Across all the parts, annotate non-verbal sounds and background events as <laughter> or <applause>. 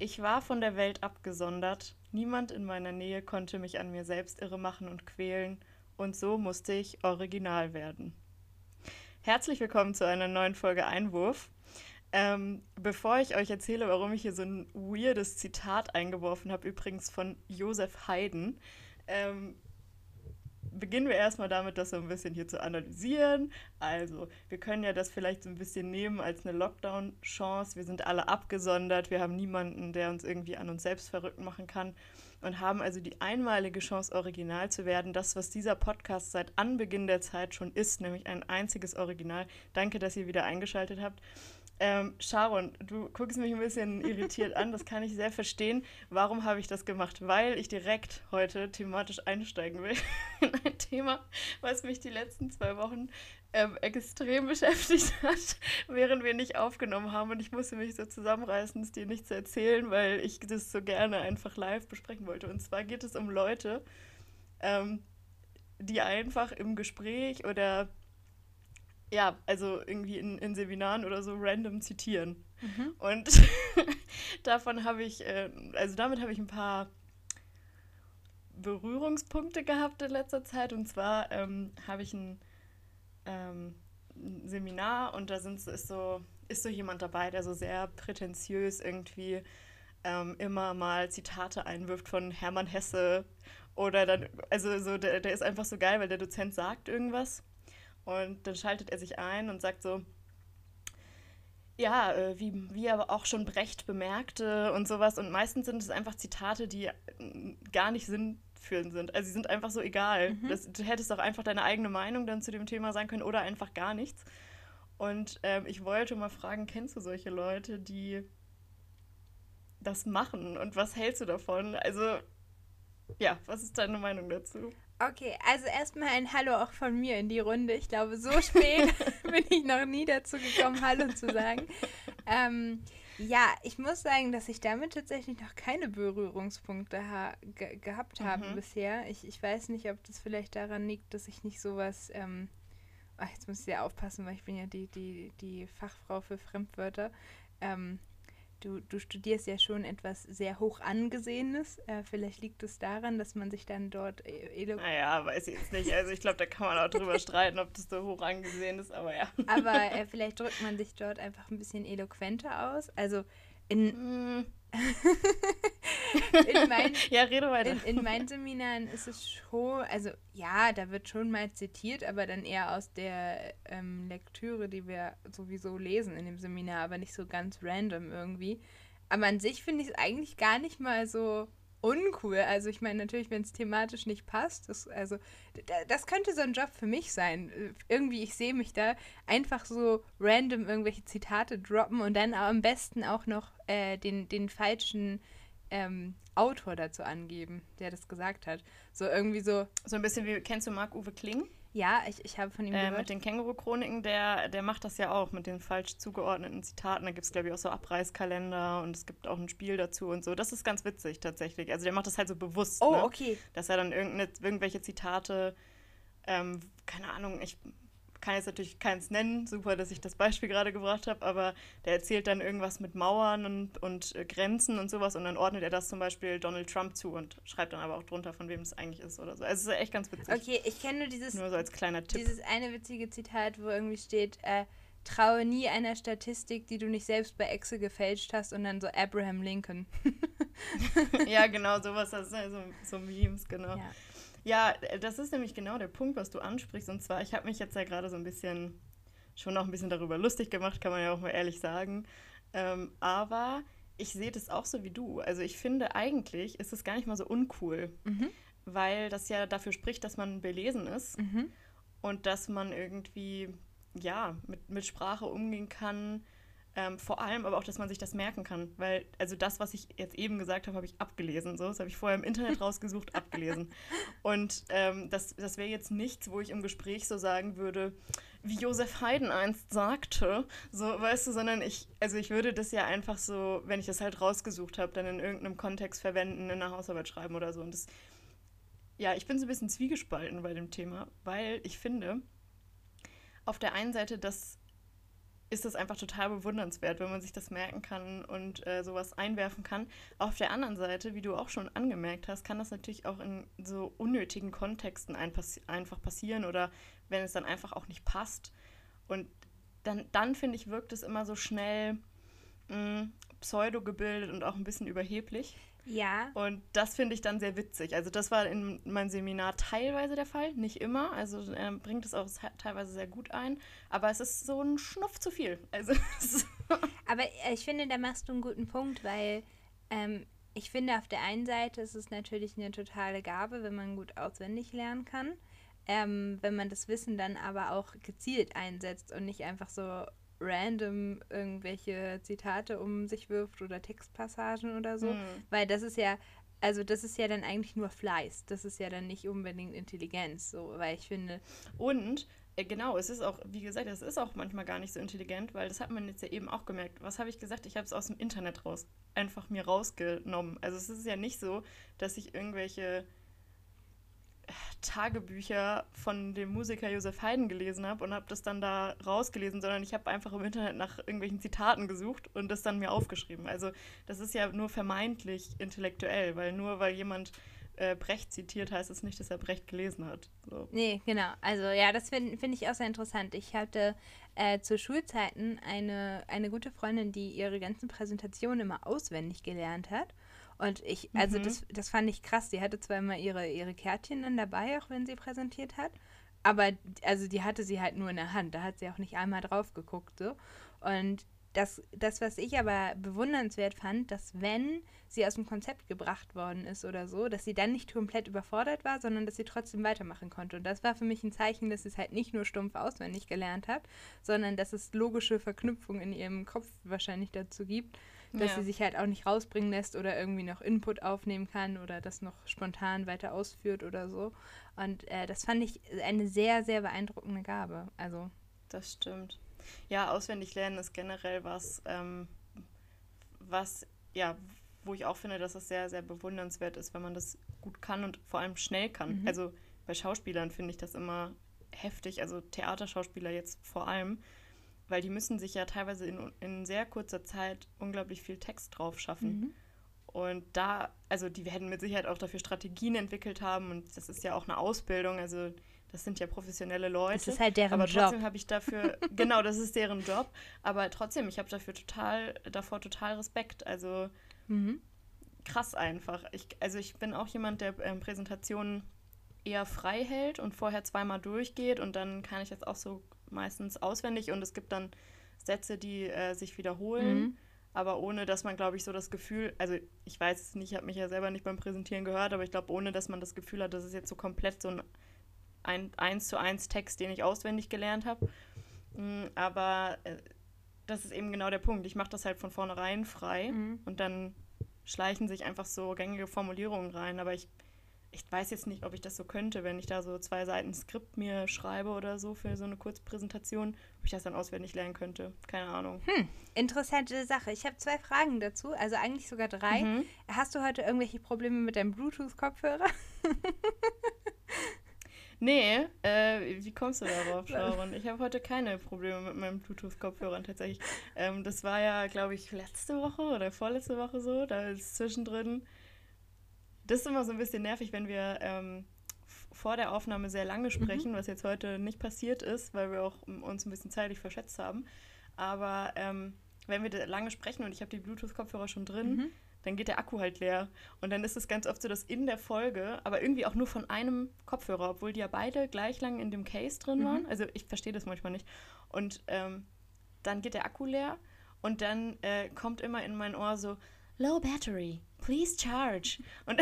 Ich war von der Welt abgesondert. Niemand in meiner Nähe konnte mich an mir selbst irre machen und quälen. Und so musste ich original werden. Herzlich willkommen zu einer neuen Folge Einwurf. Ähm, bevor ich euch erzähle, warum ich hier so ein weirdes Zitat eingeworfen habe, übrigens von Josef Haydn, ähm, beginnen wir erstmal damit, das so ein bisschen hier zu analysieren. Also, wir können ja das vielleicht so ein bisschen nehmen als eine Lockdown-Chance. Wir sind alle abgesondert, wir haben niemanden, der uns irgendwie an uns selbst verrückt machen kann und haben also die einmalige Chance, original zu werden. Das, was dieser Podcast seit Anbeginn der Zeit schon ist, nämlich ein einziges Original. Danke, dass ihr wieder eingeschaltet habt. Ähm, Sharon, du guckst mich ein bisschen irritiert an, das kann ich sehr verstehen. Warum habe ich das gemacht? Weil ich direkt heute thematisch einsteigen will <laughs> in ein Thema, was mich die letzten zwei Wochen ähm, extrem beschäftigt hat, <laughs> während wir nicht aufgenommen haben. Und ich musste mich so zusammenreißen, es dir nicht zu erzählen, weil ich das so gerne einfach live besprechen wollte. Und zwar geht es um Leute, ähm, die einfach im Gespräch oder ja, also irgendwie in, in Seminaren oder so random zitieren. Mhm. Und <laughs> davon habe ich, äh, also damit habe ich ein paar Berührungspunkte gehabt in letzter Zeit. Und zwar ähm, habe ich ein, ähm, ein, Seminar und da sind, ist, so, ist so jemand dabei, der so sehr prätentiös irgendwie ähm, immer mal Zitate einwirft von Hermann Hesse. Oder dann, also so, der, der ist einfach so geil, weil der Dozent sagt irgendwas und dann schaltet er sich ein und sagt so, ja, äh, wie, wie er auch schon Brecht bemerkte und sowas. Und meistens sind es einfach Zitate, die äh, gar nicht sinnführend sind. Also sie sind einfach so egal. Mhm. Das, du hättest auch einfach deine eigene Meinung dann zu dem Thema sagen können oder einfach gar nichts. Und ähm, ich wollte mal fragen, kennst du solche Leute, die das machen? Und was hältst du davon? Also, ja, was ist deine Meinung dazu? Okay, also erstmal ein Hallo auch von mir in die Runde. Ich glaube, so <laughs> spät <laughs> bin ich noch nie dazu gekommen, Hallo zu sagen. <laughs> Ähm, ja, ich muss sagen, dass ich damit tatsächlich noch keine Berührungspunkte ha ge gehabt habe mhm. bisher. Ich, ich weiß nicht, ob das vielleicht daran liegt, dass ich nicht sowas. Ähm, ach, jetzt muss ich ja aufpassen, weil ich bin ja die, die, die Fachfrau für Fremdwörter. Ähm, Du, du studierst ja schon etwas sehr hoch angesehenes. Äh, vielleicht liegt es daran, dass man sich dann dort. Äh, naja, weiß ich jetzt nicht. Also ich glaube, da kann man auch drüber <laughs> streiten, ob das so hoch angesehen ist, aber ja. Aber äh, vielleicht drückt man sich dort einfach ein bisschen eloquenter aus. Also in. In mein, <laughs> ja, rede weiter. In, in, meinen Seminaren ist es schon, also ja, da wird schon mal zitiert, aber dann eher aus der ähm, Lektüre, die wir sowieso lesen in dem Seminar, aber nicht so ganz random irgendwie. Aber an sich finde ich es eigentlich gar nicht mal so uncool. Also ich meine natürlich, wenn es thematisch nicht passt, das, also das könnte so ein Job für mich sein. Irgendwie, ich sehe mich da einfach so random irgendwelche Zitate droppen und dann am besten auch noch äh, den, den falschen ähm, Autor dazu angeben, der das gesagt hat. So irgendwie so. So ein bisschen wie, kennst du Marc-Uwe Kling? Ja, ich, ich habe von ihm äh, gehört. Mit den Känguru-Chroniken, der, der macht das ja auch mit den falsch zugeordneten Zitaten. Da gibt es, glaube ich, auch so Abreißkalender und es gibt auch ein Spiel dazu und so. Das ist ganz witzig tatsächlich. Also der macht das halt so bewusst. Oh, ne? okay. Dass er dann irgendwelche Zitate, ähm, keine Ahnung, ich kann jetzt natürlich keins nennen, super, dass ich das Beispiel gerade gebracht habe, aber der erzählt dann irgendwas mit Mauern und, und äh, Grenzen und sowas und dann ordnet er das zum Beispiel Donald Trump zu und schreibt dann aber auch drunter, von wem es eigentlich ist oder so. Also es ist echt ganz witzig. Okay, ich kenne nur dieses, nur so als kleiner Tipp. dieses eine witzige Zitat, wo irgendwie steht, äh, traue nie einer Statistik, die du nicht selbst bei Excel gefälscht hast und dann so Abraham Lincoln. <laughs> ja, genau, sowas, das sind so, so Memes, genau. Ja. Ja, das ist nämlich genau der Punkt, was du ansprichst. Und zwar, ich habe mich jetzt ja gerade so ein bisschen, schon noch ein bisschen darüber lustig gemacht, kann man ja auch mal ehrlich sagen. Ähm, aber ich sehe das auch so wie du. Also ich finde, eigentlich ist es gar nicht mal so uncool, mhm. weil das ja dafür spricht, dass man belesen ist mhm. und dass man irgendwie, ja, mit, mit Sprache umgehen kann ähm, vor allem aber auch, dass man sich das merken kann. Weil, also das, was ich jetzt eben gesagt habe, habe ich abgelesen. So, das habe ich vorher im Internet <laughs> rausgesucht, abgelesen. Und ähm, das, das wäre jetzt nichts, wo ich im Gespräch so sagen würde, wie Josef Haydn einst sagte, so, weißt du, sondern ich, also ich würde das ja einfach so, wenn ich das halt rausgesucht habe, dann in irgendeinem Kontext verwenden, in einer Hausarbeit schreiben oder so. Und das, ja, ich bin so ein bisschen zwiegespalten bei dem Thema, weil ich finde, auf der einen Seite, dass ist das einfach total bewundernswert, wenn man sich das merken kann und äh, sowas einwerfen kann. Auf der anderen Seite, wie du auch schon angemerkt hast, kann das natürlich auch in so unnötigen Kontexten ein passi einfach passieren oder wenn es dann einfach auch nicht passt. Und dann, dann finde ich, wirkt es immer so schnell mh, mm, pseudo gebildet und auch ein bisschen überheblich. Ja. Und das finde ich dann sehr witzig. Also das war in meinem Seminar teilweise der Fall, nicht immer. Also er bringt es auch teilweise sehr gut ein. Aber es ist so ein Schnuff zu viel. Also <laughs> aber ich finde, da machst du einen guten Punkt, weil ähm, ich finde, auf der einen Seite ist es natürlich eine totale Gabe, wenn man gut auswendig lernen kann. Ähm, wenn man das Wissen dann aber auch gezielt einsetzt und nicht einfach so random irgendwelche Zitate um sich wirft oder Textpassagen oder so. Mhm. Weil das ist ja, also das ist ja dann eigentlich nur Fleiß. Das ist ja dann nicht unbedingt Intelligenz, so, weil ich finde. Und äh, genau, es ist auch, wie gesagt, es ist auch manchmal gar nicht so intelligent, weil das hat man jetzt ja eben auch gemerkt. Was habe ich gesagt? Ich habe es aus dem Internet raus, einfach mir rausgenommen. Also es ist ja nicht so, dass ich irgendwelche Tagebücher von dem Musiker Josef Haydn gelesen habe und habe das dann da rausgelesen, sondern ich habe einfach im Internet nach irgendwelchen Zitaten gesucht und das dann mir aufgeschrieben. Also das ist ja nur vermeintlich intellektuell, weil nur weil jemand äh, Brecht zitiert, heißt es das nicht, dass er Brecht gelesen hat. So. Nee, genau. Also ja, das finde find ich auch sehr interessant. Ich hatte äh, zu Schulzeiten eine, eine gute Freundin, die ihre ganzen Präsentationen immer auswendig gelernt hat. Und ich, also mhm. das, das fand ich krass. Die hatte zwar immer ihre, ihre Kärtchen dann dabei, auch wenn sie präsentiert hat. Aber also die hatte sie halt nur in der Hand. Da hat sie auch nicht einmal drauf geguckt. So. Und das, das, was ich aber bewundernswert fand, dass wenn sie aus dem Konzept gebracht worden ist oder so, dass sie dann nicht komplett überfordert war, sondern dass sie trotzdem weitermachen konnte. Und das war für mich ein Zeichen, dass sie es halt nicht nur stumpf auswendig gelernt hat, sondern dass es logische Verknüpfungen in ihrem Kopf wahrscheinlich dazu gibt, dass ja. sie sich halt auch nicht rausbringen lässt oder irgendwie noch Input aufnehmen kann oder das noch spontan weiter ausführt oder so. Und äh, das fand ich eine sehr, sehr beeindruckende Gabe. Also. Das stimmt. Ja, auswendig lernen ist generell was, ähm, was, ja, wo ich auch finde, dass es sehr, sehr bewundernswert ist, wenn man das gut kann und vor allem schnell kann. Mhm. Also bei Schauspielern finde ich das immer heftig, also Theaterschauspieler jetzt vor allem, weil die müssen sich ja teilweise in, in sehr kurzer Zeit unglaublich viel Text drauf schaffen. Mhm. Und da, also die werden mit Sicherheit auch dafür Strategien entwickelt haben und das ist ja auch eine Ausbildung, also das sind ja professionelle Leute. Das ist halt deren aber Job. Aber trotzdem habe ich dafür, <laughs> genau, das ist deren Job, aber trotzdem, ich habe dafür total, davor total Respekt. Also mhm. krass einfach. Ich, also ich bin auch jemand, der ähm, Präsentationen eher frei hält und vorher zweimal durchgeht und dann kann ich das auch so meistens auswendig und es gibt dann Sätze, die äh, sich wiederholen, mhm. aber ohne dass man, glaube ich, so das Gefühl, also ich weiß es nicht, ich habe mich ja selber nicht beim Präsentieren gehört, aber ich glaube, ohne dass man das Gefühl hat, dass es jetzt so komplett so ein, ein 1 zu 1 Text, den ich auswendig gelernt habe. Mhm, aber äh, das ist eben genau der Punkt. Ich mache das halt von vornherein frei mhm. und dann schleichen sich einfach so gängige Formulierungen rein, aber ich ich weiß jetzt nicht, ob ich das so könnte, wenn ich da so zwei Seiten Skript mir schreibe oder so für so eine Kurzpräsentation, ob ich das dann auswendig lernen könnte. Keine Ahnung. Hm, interessante Sache. Ich habe zwei Fragen dazu, also eigentlich sogar drei. Mhm. Hast du heute irgendwelche Probleme mit deinem Bluetooth-Kopfhörer? <laughs> nee, äh, wie kommst du darauf, <laughs> Sharon? Ich habe heute keine Probleme mit meinem Bluetooth-Kopfhörern tatsächlich. Ähm, das war ja, glaube ich, letzte Woche oder vorletzte Woche so. Da ist zwischendrin das ist immer so ein bisschen nervig, wenn wir ähm, vor der Aufnahme sehr lange sprechen, mhm. was jetzt heute nicht passiert ist, weil wir auch uns ein bisschen zeitlich verschätzt haben. Aber ähm, wenn wir lange sprechen und ich habe die Bluetooth-Kopfhörer schon drin, mhm. dann geht der Akku halt leer. Und dann ist es ganz oft so, dass in der Folge, aber irgendwie auch nur von einem Kopfhörer, obwohl die ja beide gleich lang in dem Case drin mhm. waren. Also ich verstehe das manchmal nicht. Und ähm, dann geht der Akku leer und dann äh, kommt immer in mein Ohr so, Low Battery please charge. Und,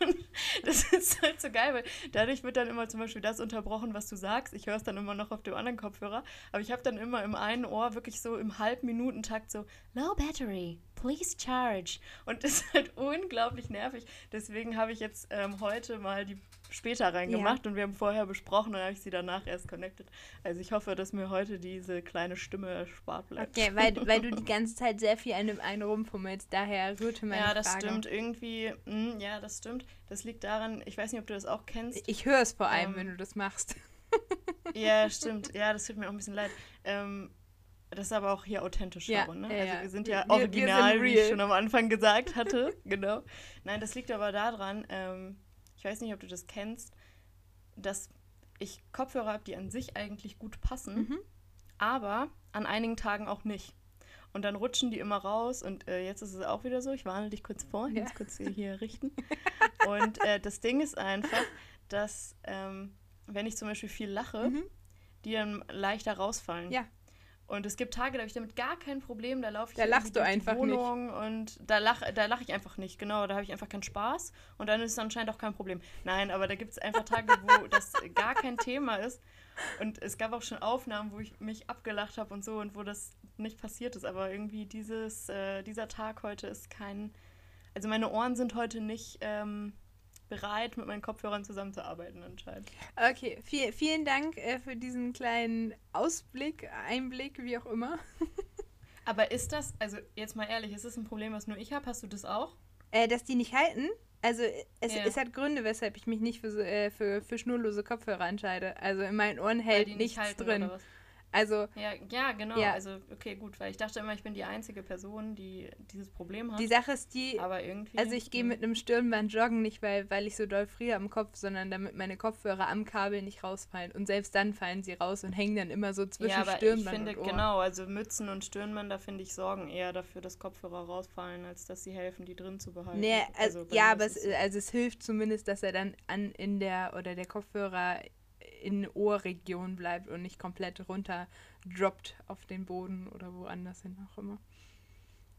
und, <laughs> das ist halt so geil, weil dadurch wird dann immer zum Beispiel das unterbrochen, was du sagst. Ich höre es dann immer noch auf dem anderen Kopfhörer, aber ich habe dann immer im einen Ohr wirklich so im Halbminutentakt so low battery, please charge. Und das ist halt unglaublich nervig. Deswegen habe ich jetzt ähm, heute mal die später reingemacht ja. und wir haben vorher besprochen und dann habe ich sie danach erst connected. Also ich hoffe, dass mir heute diese kleine Stimme erspart bleibt. Okay, weil, <laughs> weil du die ganze Zeit sehr viel an dem einen rumfummelst, daher rührte meine Ja, das Frage. stimmt. Irgendwie, mh, ja, das stimmt. Das liegt daran, ich weiß nicht, ob du das auch kennst. Ich höre es vor allem, ähm, wenn du das machst. <laughs> ja, stimmt. Ja, das tut mir auch ein bisschen leid. Ähm, das ist aber auch hier authentisch, Ja, Sharon, ne? ja, Also wir sind ja wir- wir sind original, wie ich schon am Anfang gesagt hatte. <laughs> genau. Nein, das liegt aber daran, ähm, ich weiß nicht, ob du das kennst, dass ich Kopfhörer habe, die an sich eigentlich gut passen, Mhm. aber an einigen Tagen auch nicht. Und dann rutschen die immer raus und äh, jetzt ist es auch wieder so. Ich warne dich kurz vor, Ja. jetzt kurz hier, richten. Und äh, das Ding ist einfach, dass ähm, wenn ich zum Beispiel viel lache, Mhm. die dann leichter rausfallen. Ja. Und es gibt Tage, da habe ich damit gar kein Problem, da laufe ich Da lachst du durch einfach die Wohnung und da lache da lach ich einfach nicht, genau, da habe ich einfach keinen Spaß und dann ist es anscheinend auch kein Problem. Nein, aber da gibt es einfach Tage, wo <laughs> das gar kein Thema ist. Und es gab auch schon Aufnahmen, wo ich mich abgelacht habe und so und wo das nicht passiert ist, aber irgendwie dieses, äh, dieser Tag heute ist kein, also meine Ohren sind heute nicht ähm, bereit, mit meinen Kopfhörern zusammenzuarbeiten anscheinend. Okay, viel, vielen Dank äh, für diesen kleinen Ausblick, Einblick, wie auch immer. <laughs> Aber ist das, also jetzt mal ehrlich, ist das ein Problem, was nur ich habe? Hast du das auch? Äh, dass die nicht halten. Also es, Ja. es hat Gründe, weshalb ich mich nicht für, so, äh, für, für schnurlose Kopfhörer entscheide. Also in meinen Ohren hält die nichts halten, drin. Also Ja, ja, genau. Ja. Also, okay, gut, weil ich dachte immer, ich bin die einzige Person, die dieses Problem hat. die Sache ist die, aber irgendwie. also ich gehe hm. mit einem Stirnband joggen, nicht weil, weil ich so doll friere am Kopf, sondern damit meine Kopfhörer am Kabel nicht rausfallen. Und selbst dann fallen sie raus und hängen dann immer so zwischen Ja, aber ich Stirnband finde, und Ohr. genau, also Mützen und Stirnbänder, finde ich, sorgen eher dafür, dass Kopfhörer rausfallen, als dass sie helfen, die drin zu behalten. Nee, also, bei ja, aber es, also es hilft zumindest, dass er dann an in der oder der Kopfhörer in Ohrregion bleibt und nicht komplett runter droppt auf den Boden oder woanders hin auch immer.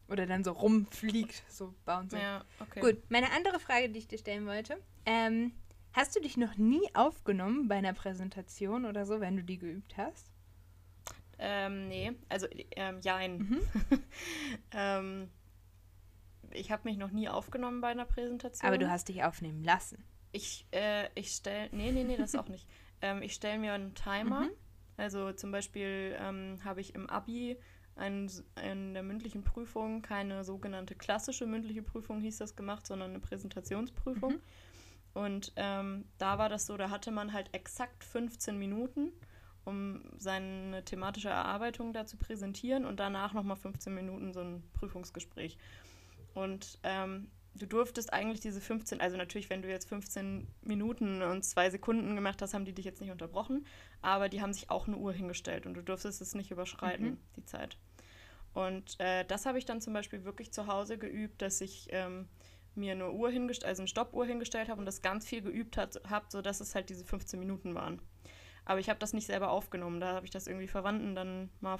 Oder dann so rumfliegt, so bouncing. Ja, okay. Gut, meine andere Frage, die ich dir stellen wollte. Ähm, hast du dich noch nie aufgenommen bei einer Präsentation oder so, wenn du die geübt hast? Ähm, nee, also, ähm, jein. Mhm. <laughs> ähm, ich habe mich noch nie aufgenommen bei einer Präsentation. Aber du hast dich aufnehmen lassen. Ich, äh, ich stelle, nee, nee, nee, das auch nicht. <laughs> Ähm, ich stelle mir einen Timer. Mhm. Also zum Beispiel ähm, habe ich im Abi ein, in der mündlichen Prüfung keine sogenannte klassische mündliche Prüfung, hieß das gemacht, sondern eine Präsentationsprüfung. Mhm. Und ähm, da war das so, da hatte man halt exakt 15 Minuten, um seine thematische Erarbeitung da zu präsentieren und danach nochmal 15 Minuten so ein Prüfungsgespräch. Und ähm, du durftest eigentlich diese 15, also natürlich, wenn du jetzt 15 Minuten und zwei Sekunden gemacht hast, haben die dich jetzt nicht unterbrochen, aber die haben sich auch eine Uhr hingestellt und du durftest es nicht überschreiten, Mhm. die Zeit. Und äh, das habe ich dann zum Beispiel wirklich zu Hause geübt, dass ich ähm, mir eine Uhr hingestellt, also eine Stoppuhr hingestellt habe und das ganz viel geübt habe, sodass es halt diese 15 Minuten waren. Aber ich habe das nicht selber aufgenommen. Da habe ich das irgendwie Verwandten dann mal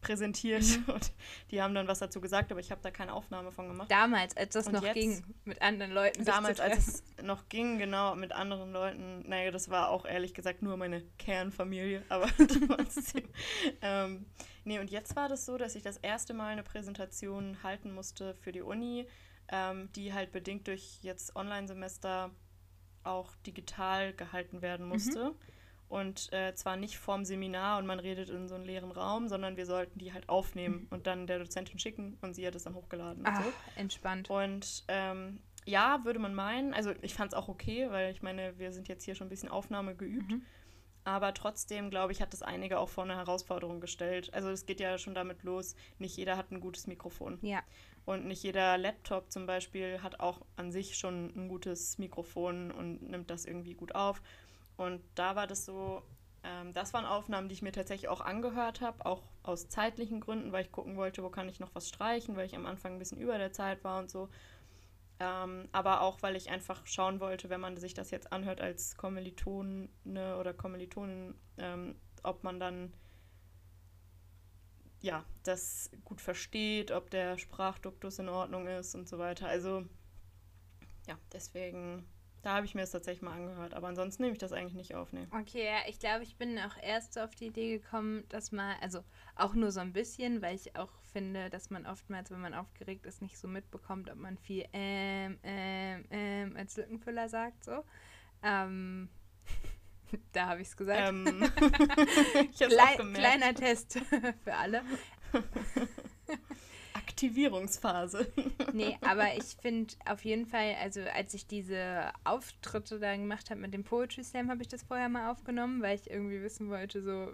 vorpräsentiert Mhm. <laughs> und die haben dann was dazu gesagt, aber ich habe da keine Aufnahme von gemacht. Damals, als das Und noch jetzt? ging, mit anderen Leuten. Damals, als es noch ging, genau, mit anderen Leuten, naja, das war auch ehrlich gesagt nur meine Kernfamilie, <laughs> aber trotzdem. ähm, nee, und jetzt war das so, dass ich das erste Mal eine Präsentation halten musste für die Uni, ähm, die halt bedingt durch jetzt Online-Semester auch digital gehalten werden musste. Und äh, zwar nicht vorm Seminar und man redet in so einem leeren Raum, sondern wir sollten die halt aufnehmen und dann der Dozentin schicken und sie hat es dann hochgeladen. Und Ach, so. entspannt. Und ähm, ja, würde man meinen, also ich fand es auch okay, weil ich meine, wir sind jetzt hier schon ein bisschen Aufnahme geübt. Mhm. Aber trotzdem, glaube ich, hat das einige auch vor eine Herausforderung gestellt. Also es geht ja schon damit los, nicht jeder hat ein gutes Mikrofon. Ja. Und nicht jeder Laptop zum Beispiel hat auch an sich schon ein gutes Mikrofon und nimmt das irgendwie gut auf. Und da war das so, ähm, das waren Aufnahmen, die ich mir tatsächlich auch angehört habe, auch aus zeitlichen Gründen, weil ich gucken wollte, wo kann ich noch was streichen, weil ich am Anfang ein bisschen über der Zeit war und so. Ähm, aber auch, weil ich einfach schauen wollte, wenn man sich das jetzt anhört als Kommilitone oder Kommilitonin, ähm, ob man dann ja, das gut versteht, ob der Sprachduktus in Ordnung ist und so weiter. Also ja, deswegen, da habe ich mir das tatsächlich mal angehört. Aber ansonsten nehme ich das eigentlich nicht auf. Nee. Okay, ja, ich glaube, ich bin auch erst auf die Idee gekommen, dass man, also auch nur so ein bisschen, weil ich auch finde, dass man oftmals, wenn man aufgeregt ist, nicht so mitbekommt, ob man viel ähm, ähm, ähm als Lückenfüller sagt, so. Ähm, <laughs> da habe ich es gesagt. Ähm, <laughs> ich Klei gemerkt. kleiner Test <laughs> für alle. Aktivierungsphase. <laughs> Nee, aber ich finde auf jeden Fall, also als ich diese Auftritte da gemacht habe mit dem Poetry Slam, habe ich das vorher mal aufgenommen, weil ich irgendwie wissen wollte, so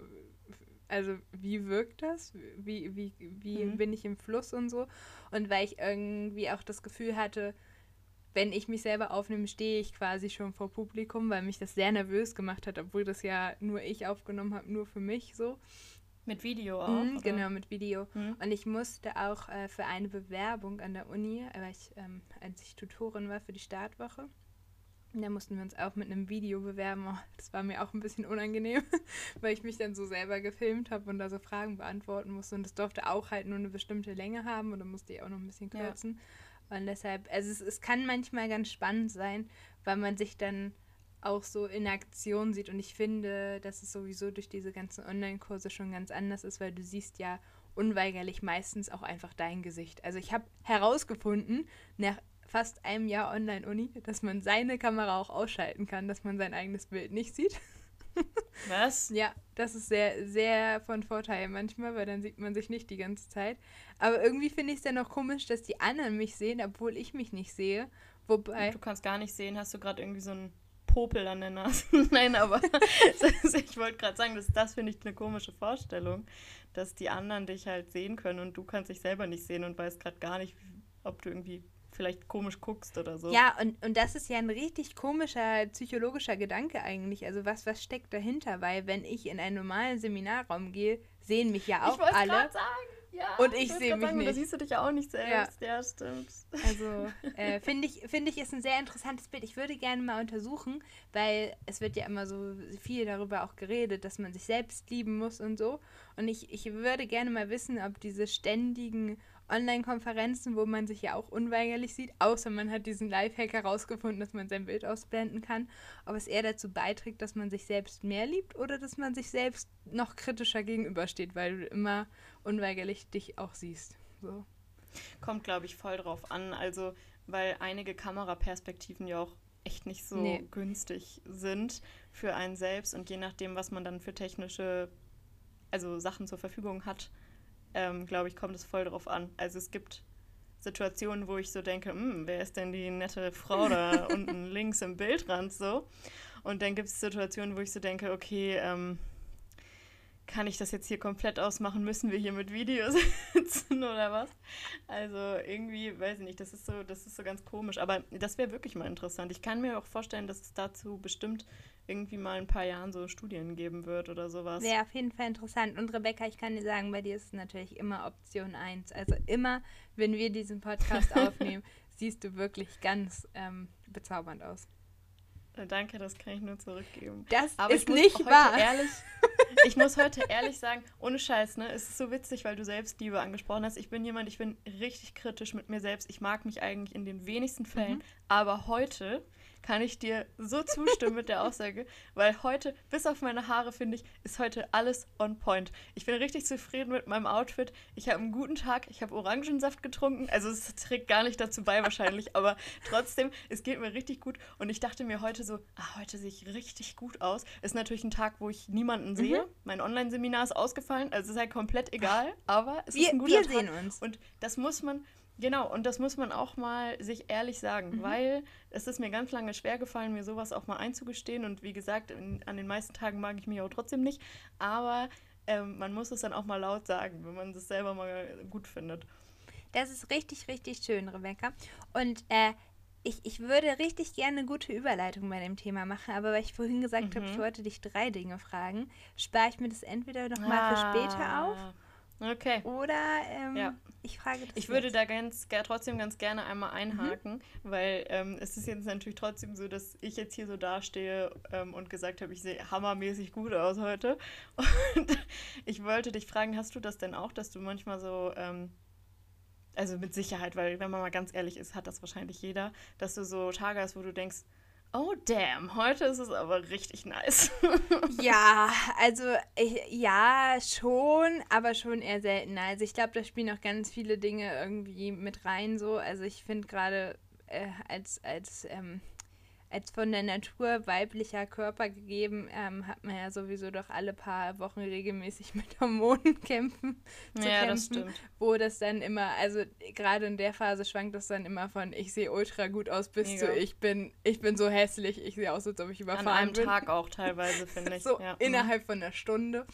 Also wie wirkt das? Wie, wie, wie mhm. bin ich im Fluss und so? Und weil ich irgendwie auch das Gefühl hatte, wenn ich mich selber aufnehme, stehe ich quasi schon vor Publikum, weil mich das sehr nervös gemacht hat, obwohl das ja nur ich aufgenommen habe, nur für mich so. Mit Video auch? Mhm, genau, mit Video. Mhm. Und ich musste auch äh, für eine Bewerbung an der Uni, äh, weil ich, ähm, als ich Tutorin war für die Startwoche, da mussten wir uns auch mit einem Video bewerben. Oh, das war mir auch ein bisschen unangenehm, <laughs> weil ich mich dann so selber gefilmt habe und da so Fragen beantworten musste. Und das durfte auch halt nur eine bestimmte Länge haben und dann musste ich auch noch ein bisschen kürzen. Ja. Und deshalb, also es, es kann manchmal ganz spannend sein, weil man sich dann auch so in Aktion sieht. Und ich finde, dass es sowieso durch diese ganzen Online-Kurse schon ganz anders ist, weil du siehst ja unweigerlich meistens auch einfach dein Gesicht. Also ich habe herausgefunden, nach fast einem Jahr Online-Uni, dass man seine Kamera auch ausschalten kann, dass man sein eigenes Bild nicht sieht. <laughs> Was? ja, das ist sehr, sehr von Vorteil manchmal, weil dann sieht man sich nicht die ganze Zeit. Aber irgendwie finde ich es ja noch komisch, dass die anderen mich sehen, obwohl ich mich nicht sehe. Wobei. Du kannst gar nicht sehen, hast du gerade irgendwie so ein Popel an der Nase. <laughs> Nein, aber <laughs> ich wollte gerade sagen, das, das finde ich eine komische Vorstellung, dass die anderen dich halt sehen können und du kannst dich selber nicht sehen und weißt gerade gar nicht, ob du irgendwie vielleicht komisch guckst oder so. Ja, und, und das ist ja ein richtig komischer psychologischer Gedanke eigentlich. Also was, was steckt dahinter? Weil wenn ich in einen normalen Seminarraum gehe, sehen mich ja auch ich alle. Sagen. Ja, und ich sehe mich sagen, nicht. Da siehst du dich ja auch nicht selbst. Ja, ja stimmt. Also <laughs> äh, finde ich, find ich ist ein sehr interessantes Bild. Ich würde gerne mal untersuchen, weil es wird ja immer so viel darüber auch geredet, dass man sich selbst lieben muss und so. Und ich, ich würde gerne mal wissen, ob diese ständigen Online-Konferenzen, wo man sich ja auch unweigerlich sieht, außer man hat diesen Lifehack herausgefunden, dass man sein Bild ausblenden kann, ob es eher dazu beiträgt, dass man sich selbst mehr liebt oder dass man sich selbst noch kritischer gegenübersteht, weil du immer unweigerlich dich auch siehst. So. Kommt, glaube ich, voll drauf an. Also, weil einige Kameraperspektiven ja auch echt nicht so nee. günstig sind für einen selbst und je nachdem, was man dann für technische also Sachen zur Verfügung hat, ähm, glaube ich, kommt es voll drauf an. Also es gibt Situationen, wo ich so denke, hm, wer ist denn die nette Frau da <laughs> unten links im Bildrand so? Und dann gibt es Situationen, wo ich so denke, okay, ähm, kann ich das jetzt hier komplett ausmachen? Müssen wir hier mit Videos <laughs> sitzen oder was? Also irgendwie, weiß ich nicht, das ist so, das ist so ganz komisch. Aber das wäre wirklich mal interessant. Ich kann mir auch vorstellen, dass es dazu bestimmt irgendwie mal ein paar Jahren so Studien geben wird oder sowas. Wäre auf jeden Fall interessant. Und Rebecca, ich kann dir sagen, bei dir ist es natürlich immer Option 1. Also immer, wenn wir diesen Podcast <laughs> aufnehmen, siehst du wirklich ganz ähm, bezaubernd aus. Danke, das kann ich nur zurückgeben. Das Aber ist nicht wahr. Ehrlich, <laughs> ich muss heute ehrlich sagen, ohne Scheiß, ne, es ist so witzig, weil du Selbstliebe angesprochen hast. Ich bin jemand, ich bin richtig kritisch mit mir selbst. Ich mag mich eigentlich in den wenigsten Fällen. Mhm. Aber heute kann ich dir so zustimmen mit der Aussage, weil heute, bis auf meine Haare, finde ich, ist heute alles on point. Ich bin richtig zufrieden mit meinem Outfit. Ich habe einen guten Tag. Ich habe Orangensaft getrunken. Also es trägt gar nicht dazu bei wahrscheinlich, aber trotzdem, es geht mir richtig gut. Und ich dachte mir heute so, ah, heute sehe ich richtig gut aus. Ist natürlich ein Tag, wo ich niemanden sehe. Mhm. Mein Online-Seminar ist ausgefallen, also es ist halt komplett egal, aber es wir, ist ein guter wir Tag. Wir sehen uns. Und das muss man, Genau, und das muss man auch mal sich ehrlich sagen, mhm. weil es ist mir ganz lange schwer gefallen, mir sowas auch mal einzugestehen. Und wie gesagt, in, an den meisten Tagen mag ich mich auch trotzdem nicht. Aber ähm, man muss es dann auch mal laut sagen, wenn man es selber mal gut findet. Das ist richtig, richtig schön, Rebecca. Und äh, ich, ich würde richtig gerne eine gute Überleitung bei dem Thema machen, aber weil ich vorhin gesagt mhm. habe, ich wollte dich drei Dinge fragen, spare ich mir das entweder nochmal ah. für später auf Okay. Oder ähm, ja. ich frage das Ich jetzt. würde da ganz, trotzdem ganz gerne einmal einhaken, mhm. weil ähm, es ist jetzt natürlich trotzdem so, dass ich jetzt hier so dastehe ähm, und gesagt habe, ich sehe hammermäßig gut aus heute. <laughs> Und ich wollte dich fragen, hast du das denn auch, dass du manchmal so, ähm, also mit Sicherheit, weil wenn man mal ganz ehrlich ist, hat das wahrscheinlich jeder, dass du so Tage hast, wo du denkst, Oh damn, heute ist es aber richtig nice. <laughs> ja, also ich, ja, schon, aber schon eher selten. Also ich glaube, da spielen auch ganz viele Dinge irgendwie mit rein so. Also ich finde gerade äh, als, als ähm, als von der Natur weiblicher Körper gegeben, ähm, hat man ja sowieso doch alle paar Wochen regelmäßig <laughs> mit Hormonen kämpfen. Zu ja, kämpfen, das stimmt. Wo das dann immer, also gerade in der Phase schwankt das dann immer von ich sehe ultra gut aus bis Mega. zu ich bin, ich bin so hässlich, ich sehe aus, als ob ich überfahren bin. An einem bin. Tag auch teilweise, <laughs> finde ich. so ja. innerhalb von einer Stunde.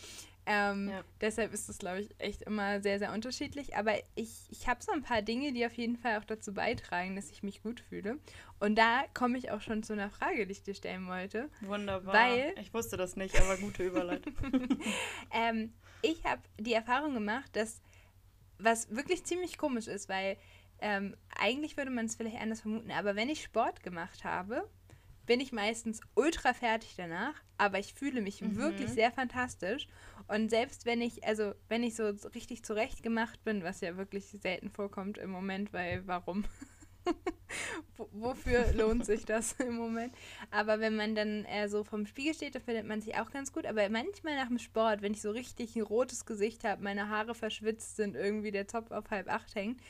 Ähm, ja. Deshalb ist es, glaube ich, echt immer sehr, sehr unterschiedlich. Aber ich, ich habe so ein paar Dinge, die auf jeden Fall auch dazu beitragen, dass ich mich gut fühle. Und da komme ich auch schon zu einer Frage, die ich dir stellen wollte. Wunderbar. Weil, ich wusste das nicht, aber gute Überleitung. <laughs> <laughs> ähm, ich habe die Erfahrung gemacht, dass was wirklich ziemlich komisch ist, weil ähm, eigentlich würde man es vielleicht anders vermuten, aber wenn ich Sport gemacht habe, bin ich meistens ultra fertig danach, aber ich fühle mich mhm. wirklich sehr fantastisch. Und selbst wenn ich, also wenn ich so richtig zurechtgemacht bin, was ja wirklich selten vorkommt im Moment, weil warum? <laughs> Wofür lohnt sich das <laughs> im Moment? Aber wenn man dann äh, so vom Spiegel steht, dann findet man sich auch ganz gut. Aber manchmal nach dem Sport, wenn ich so richtig ein rotes Gesicht habe, meine Haare verschwitzt sind, irgendwie der Zopf auf halb acht hängt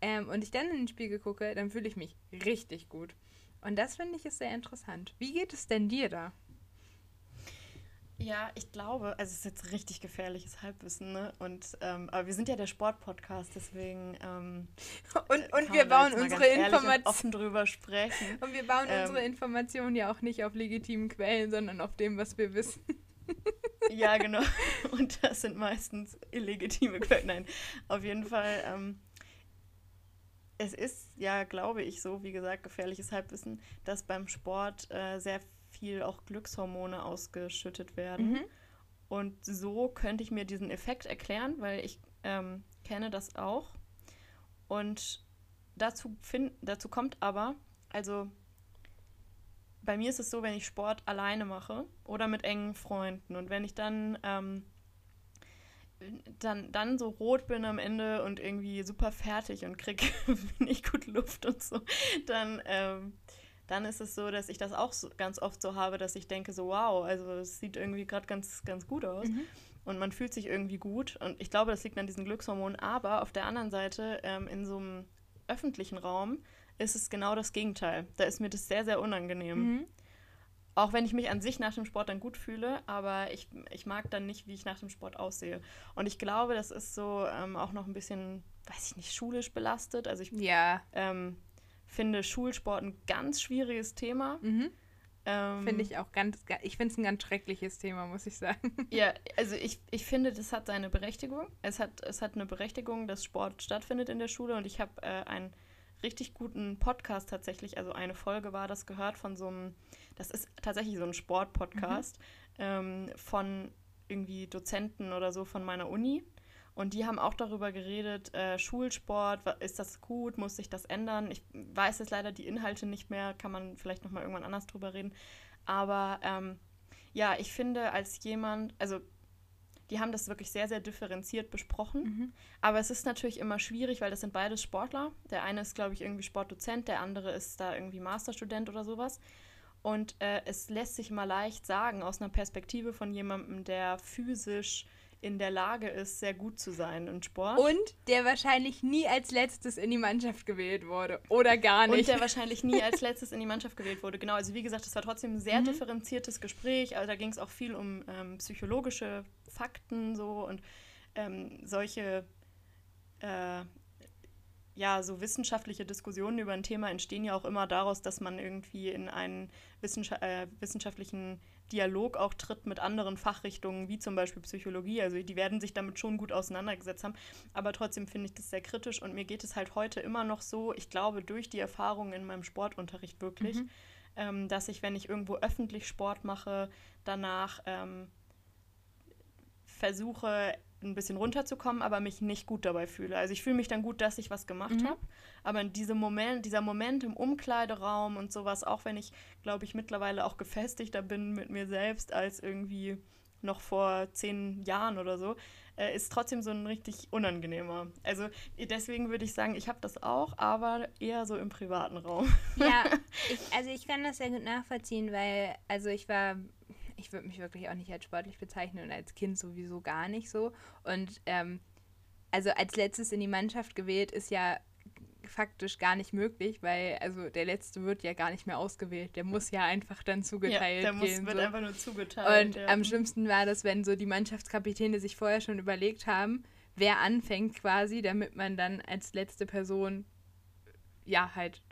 ähm, und ich dann in den Spiegel gucke, dann fühle ich mich richtig gut. Und das finde ich ist sehr interessant. Wie geht es denn dir da? Ja, ich glaube, also es ist jetzt richtig gefährliches Halbwissen, ne? Und ähm, aber wir sind ja der Sportpodcast, deswegen ähm, <laughs> und, und wir bauen unsere Informationen offen drüber sprechen. <laughs> Und wir bauen ähm, unsere Informationen ja auch nicht auf legitimen Quellen, sondern auf dem, was wir wissen. <laughs> ja, genau. Und das sind meistens illegitime Quellen. Nein, auf jeden Fall. Ähm, es ist ja, glaube ich, so, wie gesagt, gefährliches Halbwissen, dass beim Sport äh, sehr viel auch Glückshormone ausgeschüttet werden. Mhm. Und so könnte ich mir diesen Effekt erklären, weil ich ähm, kenne das auch. Und dazu, find, dazu kommt aber, also bei mir ist es so, wenn ich Sport alleine mache oder mit engen Freunden und wenn ich dann ähm, dann, dann so rot bin am Ende und irgendwie super fertig und krieg <laughs> nicht gut Luft und so, dann, ähm, dann ist es so, dass ich das auch so, ganz oft so habe, dass ich denke so, wow, also es sieht irgendwie gerade ganz, ganz gut aus. Mhm. Und man fühlt sich irgendwie gut. Und ich glaube, das liegt an diesen Glückshormonen. Aber auf der anderen Seite, ähm, in so einem öffentlichen Raum, ist es genau das Gegenteil. Da ist mir das sehr, sehr unangenehm. Mhm. Auch wenn ich mich an sich nach dem Sport dann gut fühle, aber ich, ich mag dann nicht, wie ich nach dem Sport aussehe. Und ich glaube, das ist so ähm, auch noch ein bisschen, weiß ich nicht, schulisch belastet. Also ich ja. ähm, finde Schulsport ein ganz schwieriges Thema. Mhm. Ähm, finde ich auch ganz, ich finde es ein ganz schreckliches Thema, muss ich sagen. <laughs> Ja, also ich, ich finde, das hat seine Berechtigung. Es hat, es hat eine Berechtigung, dass Sport stattfindet in der Schule und ich habe äh, ein richtig guten Podcast tatsächlich, also eine Folge war das gehört von so einem, das ist tatsächlich so ein Sportpodcast mhm. ähm, von irgendwie Dozenten oder so von meiner Uni. Und die haben auch darüber geredet, äh, Schulsport, ist das gut, muss sich das ändern? Ich weiß jetzt leider die Inhalte nicht mehr, kann man vielleicht nochmal irgendwann anders drüber reden. Aber ähm, ja, ich finde als jemand, also die haben das wirklich sehr, sehr differenziert besprochen. Mhm. Aber es ist natürlich immer schwierig, weil das sind beides Sportler. Der eine ist, glaube ich, irgendwie Sportdozent, der andere ist da irgendwie Masterstudent oder sowas. Und äh, es lässt sich mal leicht sagen, aus einer Perspektive von jemandem, der physisch in der Lage ist, sehr gut zu sein in Sport. Und der wahrscheinlich nie als letztes in die Mannschaft gewählt wurde. Oder gar nicht. Und der <laughs> wahrscheinlich nie als letztes in die Mannschaft gewählt wurde. Genau, also wie gesagt, es war trotzdem ein sehr mhm. differenziertes Gespräch. Also da ging es auch viel um ähm, psychologische Fakten so und ähm, solche äh, ja, so wissenschaftliche Diskussionen über ein Thema entstehen ja auch immer daraus, dass man irgendwie in einen wissenschaft äh, wissenschaftlichen Dialog auch tritt mit anderen Fachrichtungen, wie zum Beispiel Psychologie. Also die werden sich damit schon gut auseinandergesetzt haben. Aber trotzdem finde ich das sehr kritisch und mir geht es halt heute immer noch so, ich glaube, durch die Erfahrungen in meinem Sportunterricht wirklich, mhm. ähm, dass ich, wenn ich irgendwo öffentlich Sport mache, danach ähm, versuche, ein bisschen runterzukommen, aber mich nicht gut dabei fühle. Also ich fühle mich dann gut, dass ich was gemacht mhm. habe, aber in diesem Moment, dieser Moment im Umkleideraum und sowas, auch wenn ich, glaube ich, mittlerweile auch gefestigter bin mit mir selbst als irgendwie noch vor zehn Jahren oder so, äh, ist trotzdem so ein richtig unangenehmer. Also deswegen würde ich sagen, ich habe das auch, aber eher so im privaten Raum. Ja, <laughs> ich, also ich kann das sehr gut nachvollziehen, weil also ich war ich würde mich wirklich auch nicht als sportlich bezeichnen und als Kind sowieso gar nicht so. Und ähm, also als letztes in die Mannschaft gewählt ist ja faktisch gar nicht möglich, weil also der letzte wird ja gar nicht mehr ausgewählt. Der muss ja einfach dann zugeteilt ja, der gehen. Muss, wird so. einfach nur zugeteilt. Und ja. am schlimmsten war das, wenn so die Mannschaftskapitäne sich vorher schon überlegt haben, wer anfängt quasi, damit man dann als letzte Person ja halt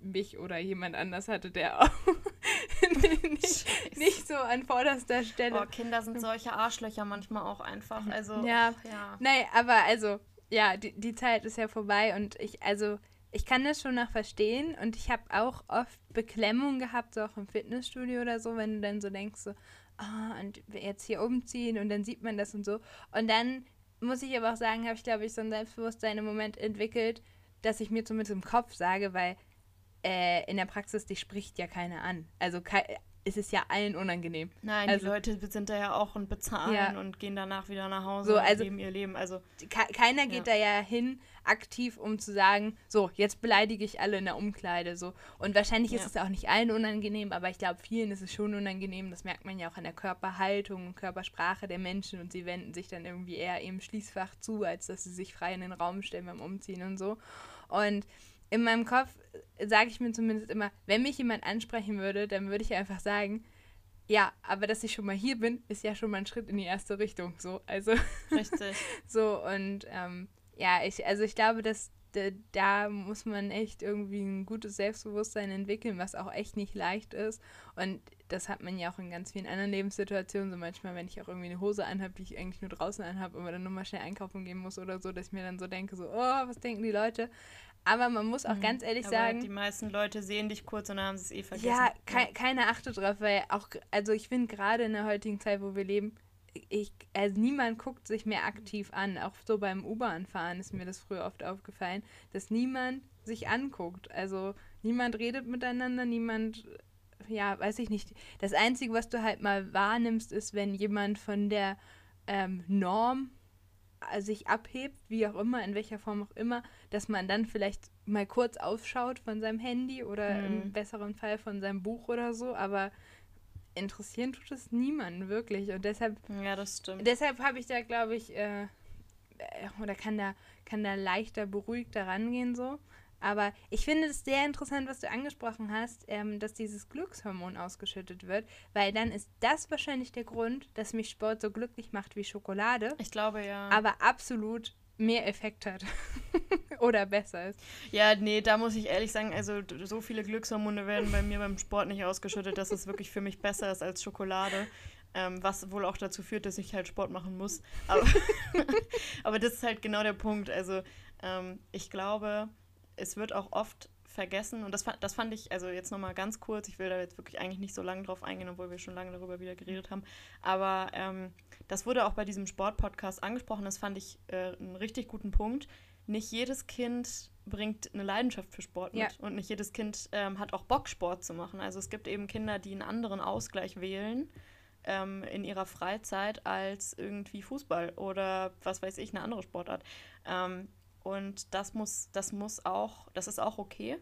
mich oder jemand anders hatte, der auch <laughs> nicht, nicht, so an vorderster Stelle. Oh, Kinder sind solche Arschlöcher manchmal auch einfach. Also, ja. ja. Nein, aber also, ja, die, die Zeit ist ja vorbei und ich, also, ich kann das schon noch verstehen und ich habe auch oft Beklemmung gehabt, so auch im Fitnessstudio oder so, wenn du dann so denkst, so, ah, und jetzt hier umziehen und dann sieht man das und so. Und dann muss ich aber auch sagen, habe ich, glaube ich, so ein Selbstbewusstsein im Moment entwickelt, dass ich mir zumindest im Kopf sage, weil äh, in der Praxis, die spricht ja keiner an. Also es ist ja allen unangenehm. Nein, also, die Leute sind da ja auch und bezahlen ja. und gehen danach wieder nach Hause so, also, und leben ihr Leben. Also keiner geht ja. da ja hin aktiv, um zu sagen, so jetzt beleidige ich alle in der Umkleide so. Und wahrscheinlich ja. ist es auch nicht allen unangenehm, aber ich glaube vielen ist es schon unangenehm. Das merkt man ja auch an der Körperhaltung und Körpersprache der Menschen und sie wenden sich dann irgendwie eher im Schließfach zu, als dass sie sich frei in den Raum stellen beim Umziehen und so. Und in meinem Kopf sage ich mir zumindest immer, wenn mich jemand ansprechen würde, dann würde ich einfach sagen, ja, aber dass ich schon mal hier bin, ist ja schon mal ein Schritt in die erste Richtung. So, also. Richtig. <laughs> so, und ähm, ja, ich, also ich glaube, dass da muss man echt irgendwie ein gutes Selbstbewusstsein entwickeln, was auch echt nicht leicht ist. Und das hat man ja auch in ganz vielen anderen Lebenssituationen. So manchmal, wenn ich auch irgendwie eine Hose anhabe, die ich eigentlich nur draußen anhabe, aber dann nur mal schnell einkaufen gehen muss oder so, dass ich mir dann so denke, so, oh, was denken die Leute? Aber man muss auch mhm. ganz ehrlich aber sagen. Die meisten Leute sehen dich kurz und dann haben sie es eh vergessen. Ja, ke keine Achte drauf, weil auch, also ich finde gerade in der heutigen Zeit, wo wir leben, ich, also niemand guckt sich mehr aktiv an. Auch so beim U-Bahn-Fahren ist mir das früher oft aufgefallen, dass niemand sich anguckt. Also niemand redet miteinander, niemand, ja, weiß ich nicht. Das Einzige, was du halt mal wahrnimmst, ist, wenn jemand von der ähm, Norm sich abhebt, wie auch immer, in welcher Form auch immer, dass man dann vielleicht mal kurz aufschaut von seinem Handy oder mhm. im besseren Fall von seinem Buch oder so, aber interessieren tut es niemanden wirklich. Und deshalb ja das stimmt. deshalb habe ich da glaube ich äh, äh, oder kann da kann da leichter beruhigter rangehen so aber ich finde es sehr interessant, was du angesprochen hast, ähm, dass dieses Glückshormon ausgeschüttet wird, weil dann ist das wahrscheinlich der Grund, dass mich Sport so glücklich macht wie Schokolade. Ich glaube ja. Aber absolut mehr Effekt hat <laughs> oder besser ist. Ja, nee, da muss ich ehrlich sagen, also so viele Glückshormone werden bei mir beim Sport nicht ausgeschüttet, dass es wirklich für mich besser ist als Schokolade. Ähm, was wohl auch dazu führt, dass ich halt Sport machen muss. Aber, <laughs> aber das ist halt genau der Punkt. Also ähm, ich glaube, es wird auch oft vergessen, und das, das fand ich, also jetzt nochmal ganz kurz, ich will da jetzt wirklich eigentlich nicht so lange drauf eingehen, obwohl wir schon lange darüber wieder geredet haben, aber ähm, das wurde auch bei diesem Sportpodcast angesprochen, das fand ich äh, einen richtig guten Punkt. Nicht jedes Kind bringt eine Leidenschaft für Sport mit ja. und nicht jedes Kind ähm, hat auch Bock, Sport zu machen. Also es gibt eben Kinder, die einen anderen Ausgleich wählen ähm, in ihrer Freizeit als irgendwie Fußball oder was weiß ich, eine andere Sportart. Ähm, und das muss, das muss auch, das ist auch okay.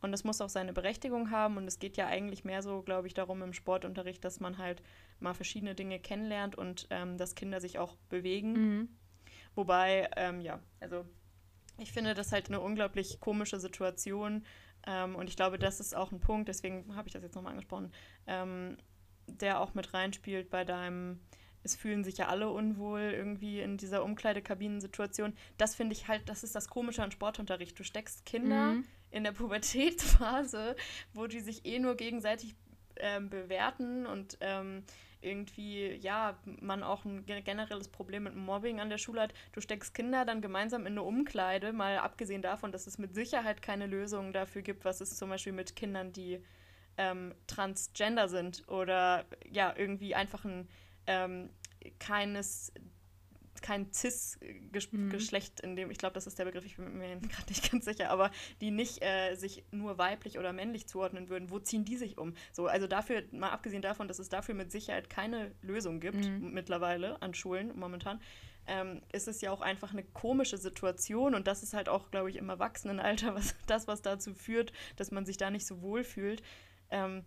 Und das muss auch seine Berechtigung haben. Und es geht ja eigentlich mehr so, glaube ich, darum im Sportunterricht, dass man halt mal verschiedene Dinge kennenlernt und ähm, dass Kinder sich auch bewegen. Mhm. Wobei, ähm, ja, also ich finde das halt eine unglaublich komische Situation. Ähm, und ich glaube, das ist auch ein Punkt, deswegen habe ich das jetzt nochmal angesprochen, ähm, der auch mit reinspielt bei deinem es fühlen sich ja alle unwohl irgendwie in dieser Umkleidekabinensituation. Das finde ich halt, das ist das Komische an Sportunterricht. Du steckst Kinder mhm. in der Pubertätsphase, <laughs> wo die sich eh nur gegenseitig ähm, bewerten und ähm, irgendwie, ja, man auch ein generelles Problem mit Mobbing an der Schule hat. Du steckst Kinder dann gemeinsam in eine Umkleide, mal abgesehen davon, dass es mit Sicherheit keine Lösung dafür gibt, was es zum Beispiel mit Kindern, die ähm, transgender sind oder ja, irgendwie einfach ein ähm, keines kein Cis-Geschlecht, mhm. in dem, ich glaube, das ist der Begriff, ich bin mir <laughs> gerade nicht ganz sicher, aber die nicht äh, sich nur weiblich oder männlich zuordnen würden, wo ziehen die sich um? So, also dafür, mal abgesehen davon, dass es dafür mit Sicherheit keine Lösung gibt, mhm. mittlerweile an Schulen momentan, ähm, ist es ja auch einfach eine komische Situation und das ist halt auch, glaube ich, im Erwachsenenalter <laughs> was, das, was dazu führt, dass man sich da nicht so wohl fühlt. Ähm,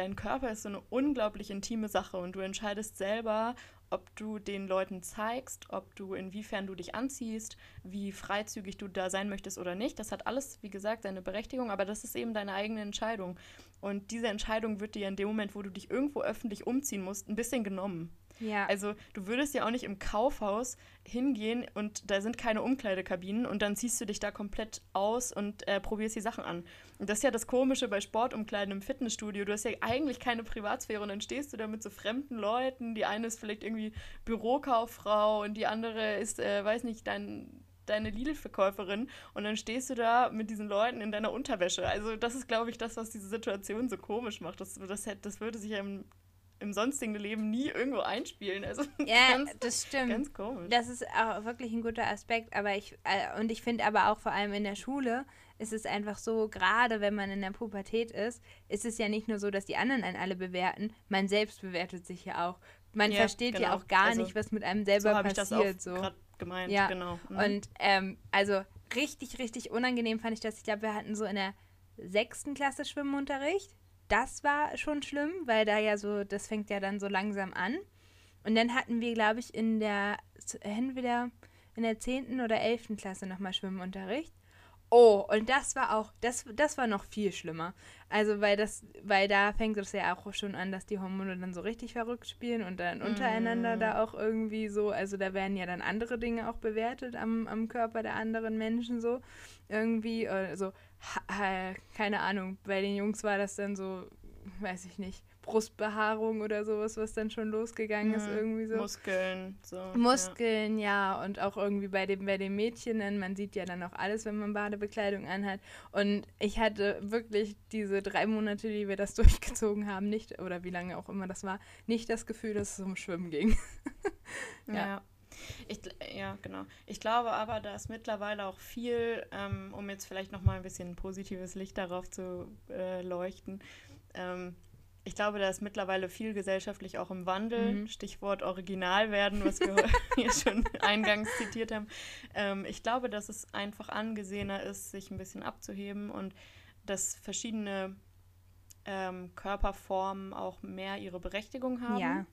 dein Körper ist so eine unglaublich intime Sache und du entscheidest selber, ob du den Leuten zeigst, ob du inwiefern du dich anziehst, wie freizügig du da sein möchtest oder nicht. Das hat alles, wie gesagt, seine Berechtigung, aber das ist eben deine eigene Entscheidung. Und diese Entscheidung wird dir in dem Moment, wo du dich irgendwo öffentlich umziehen musst, ein bisschen genommen. Ja. Also du würdest ja auch nicht im Kaufhaus hingehen und da sind keine Umkleidekabinen und dann ziehst du dich da komplett aus und äh, probierst die Sachen an. Und das ist ja das Komische bei Sportumkleiden im Fitnessstudio. Du hast ja eigentlich keine Privatsphäre und dann stehst du da mit so fremden Leuten. Die eine ist vielleicht irgendwie Bürokauffrau und die andere ist, äh, weiß nicht, dein deine Lidl-Verkäuferin und dann stehst du da mit diesen Leuten in deiner Unterwäsche. Also das ist, glaube ich, das, was diese Situation so komisch macht. Das, das, das würde sich ja im, im sonstigen Leben nie irgendwo einspielen. Also <laughs> ja, ganz, das stimmt. Ganz komisch. Das ist auch wirklich ein guter Aspekt. Aber ich, äh, und ich finde aber auch vor allem in der Schule ist es einfach so, gerade wenn man in der Pubertät ist, ist es ja nicht nur so, dass die anderen einen alle bewerten, man selbst bewertet sich ja auch. Man ja, versteht genau. ja auch gar also, nicht, was mit einem selber so passiert. Ich das auch so gemeint, ja. genau. Mhm. Und ähm, also richtig, richtig unangenehm fand ich das. Ich glaube, wir hatten so in der sechsten Klasse Schwimmunterricht. Das war schon schlimm, weil da ja so, das fängt ja dann so langsam an. Und dann hatten wir, glaube ich, in der, entweder in der zehnten oder elften Klasse nochmal Schwimmunterricht. Oh, und das war auch, das, das war noch viel schlimmer. Also, weil das, weil da fängt es ja auch schon an, dass die Hormone dann so richtig verrückt spielen und dann untereinander mm. da auch irgendwie so, also da werden ja dann andere Dinge auch bewertet am, am Körper der anderen Menschen so. Irgendwie, also, keine Ahnung, bei den Jungs war das dann so, weiß ich nicht, Brustbehaarung oder sowas, was dann schon losgegangen ist, mhm. irgendwie so. Muskeln, so. Muskeln, ja. ja. und auch irgendwie bei, dem, bei den Mädchen, man sieht ja dann auch alles, wenn man Badebekleidung anhat. Und ich hatte wirklich diese drei Monate, die wir das <laughs> durchgezogen haben, nicht, oder wie lange auch immer das war, nicht das Gefühl, dass es um Schwimmen ging. <laughs> ja. ja. Ich, ja, genau. Ich glaube aber, dass mittlerweile auch viel, ähm, um jetzt vielleicht nochmal ein bisschen positives Licht darauf zu äh, leuchten, ähm, ich glaube, da ist mittlerweile viel gesellschaftlich auch im Wandel. Mhm. Stichwort Original werden, was wir <laughs> <laughs> hier schon eingangs zitiert haben. Ähm, ich glaube, dass es einfach angesehener ist, sich ein bisschen abzuheben und dass verschiedene ähm, Körperformen auch mehr ihre Berechtigung haben. Ja.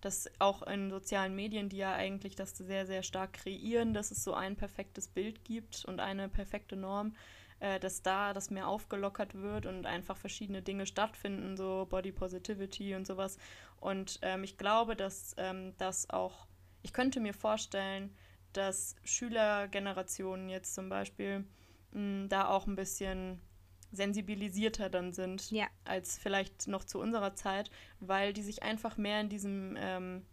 Dass auch in sozialen Medien, die ja eigentlich das sehr, sehr stark kreieren, dass es so ein perfektes Bild gibt und eine perfekte Norm, äh, dass da das mehr aufgelockert wird und einfach verschiedene Dinge stattfinden, so Body Positivity und sowas. Und ähm, ich glaube, dass ähm, das auch, ich könnte mir vorstellen, dass Schülergenerationen jetzt zum Beispiel mh, da auch ein bisschen sensibilisierter dann sind ja. als vielleicht noch zu unserer Zeit, weil die sich einfach mehr in diesem ähm,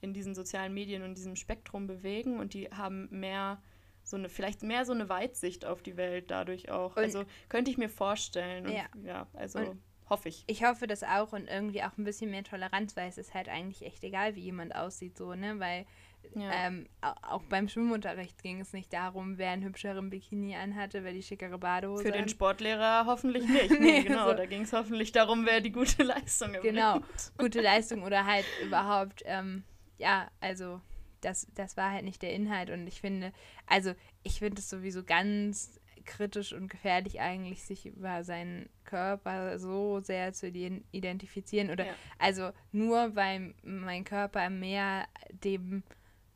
in diesen sozialen Medien und diesem Spektrum bewegen und die haben mehr so eine, vielleicht mehr so eine Weitsicht auf die Welt dadurch auch. Und also könnte ich mir vorstellen. Und, ja. ja, also und hoffe ich. Ich hoffe das auch und irgendwie auch ein bisschen mehr Toleranz, weil es ist halt eigentlich echt egal, wie jemand aussieht, so, ne? Weil ja. ähm, auch beim Schwimmunterricht ging es nicht darum, wer einen hübscheren Bikini anhatte, wer die schickere Badehose Für den Sportlehrer hoffentlich nicht. <laughs> nee, genau, so. da ging es hoffentlich darum, wer die gute Leistung erbringt. Genau, gute Leistung oder halt überhaupt, ähm, ja, also das, das war halt nicht der Inhalt. Und ich finde, also ich finde es sowieso ganz kritisch und gefährlich eigentlich, sich über seinen Körper so sehr zu identifizieren. Oder ja. also nur weil mein Körper mehr dem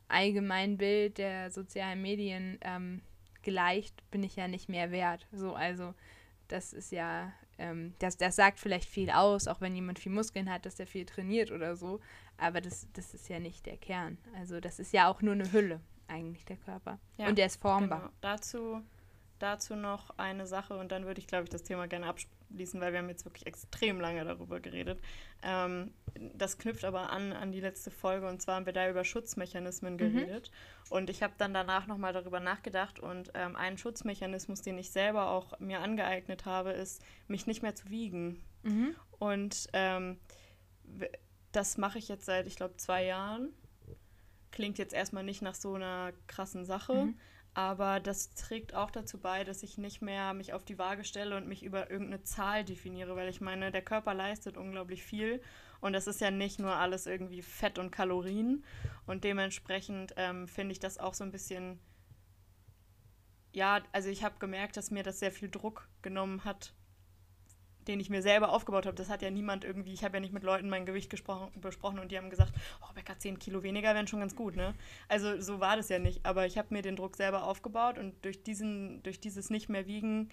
allgemeinen Bild der sozialen Medien ähm, gleicht, bin ich ja nicht mehr wert. So, also das ist ja, ähm, das, das sagt vielleicht viel aus, auch wenn jemand viel Muskeln hat, dass er viel trainiert oder so. Aber das, das ist ja nicht der Kern. Also das ist ja auch nur eine Hülle, eigentlich der Körper. Ja, und der ist formbar. Genau. Dazu, dazu noch eine Sache und dann würde ich, glaube ich, das Thema gerne abschließen, weil wir haben jetzt wirklich extrem lange darüber geredet. Ähm, das knüpft aber an an die letzte Folge und zwar haben wir da über Schutzmechanismen mhm. geredet. Mhm. Und ich habe dann danach nochmal darüber nachgedacht und ähm, ein Schutzmechanismus, den ich selber auch mir angeeignet habe, ist, mich nicht mehr zu wiegen. Mhm. Und ähm, das mache ich jetzt seit, ich glaube, zwei Jahren. Klingt jetzt erstmal nicht nach so einer krassen Sache, mhm. aber das trägt auch dazu bei, dass ich nicht mehr mich auf die Waage stelle und mich über irgendeine Zahl definiere, weil ich meine, der Körper leistet unglaublich viel und das ist ja nicht nur alles irgendwie Fett und Kalorien und dementsprechend ähm, finde ich das auch so ein bisschen ja, also ich habe gemerkt, dass mir das sehr viel Druck genommen hat, den ich mir selber aufgebaut habe, das hat ja niemand irgendwie, ich habe ja nicht mit Leuten mein Gewicht besprochen und die haben gesagt, oh, Becker, 10 Kilo weniger wären schon ganz gut, ne? Also so war das ja nicht, aber ich habe mir den Druck selber aufgebaut und durch diesen, durch dieses nicht mehr wiegen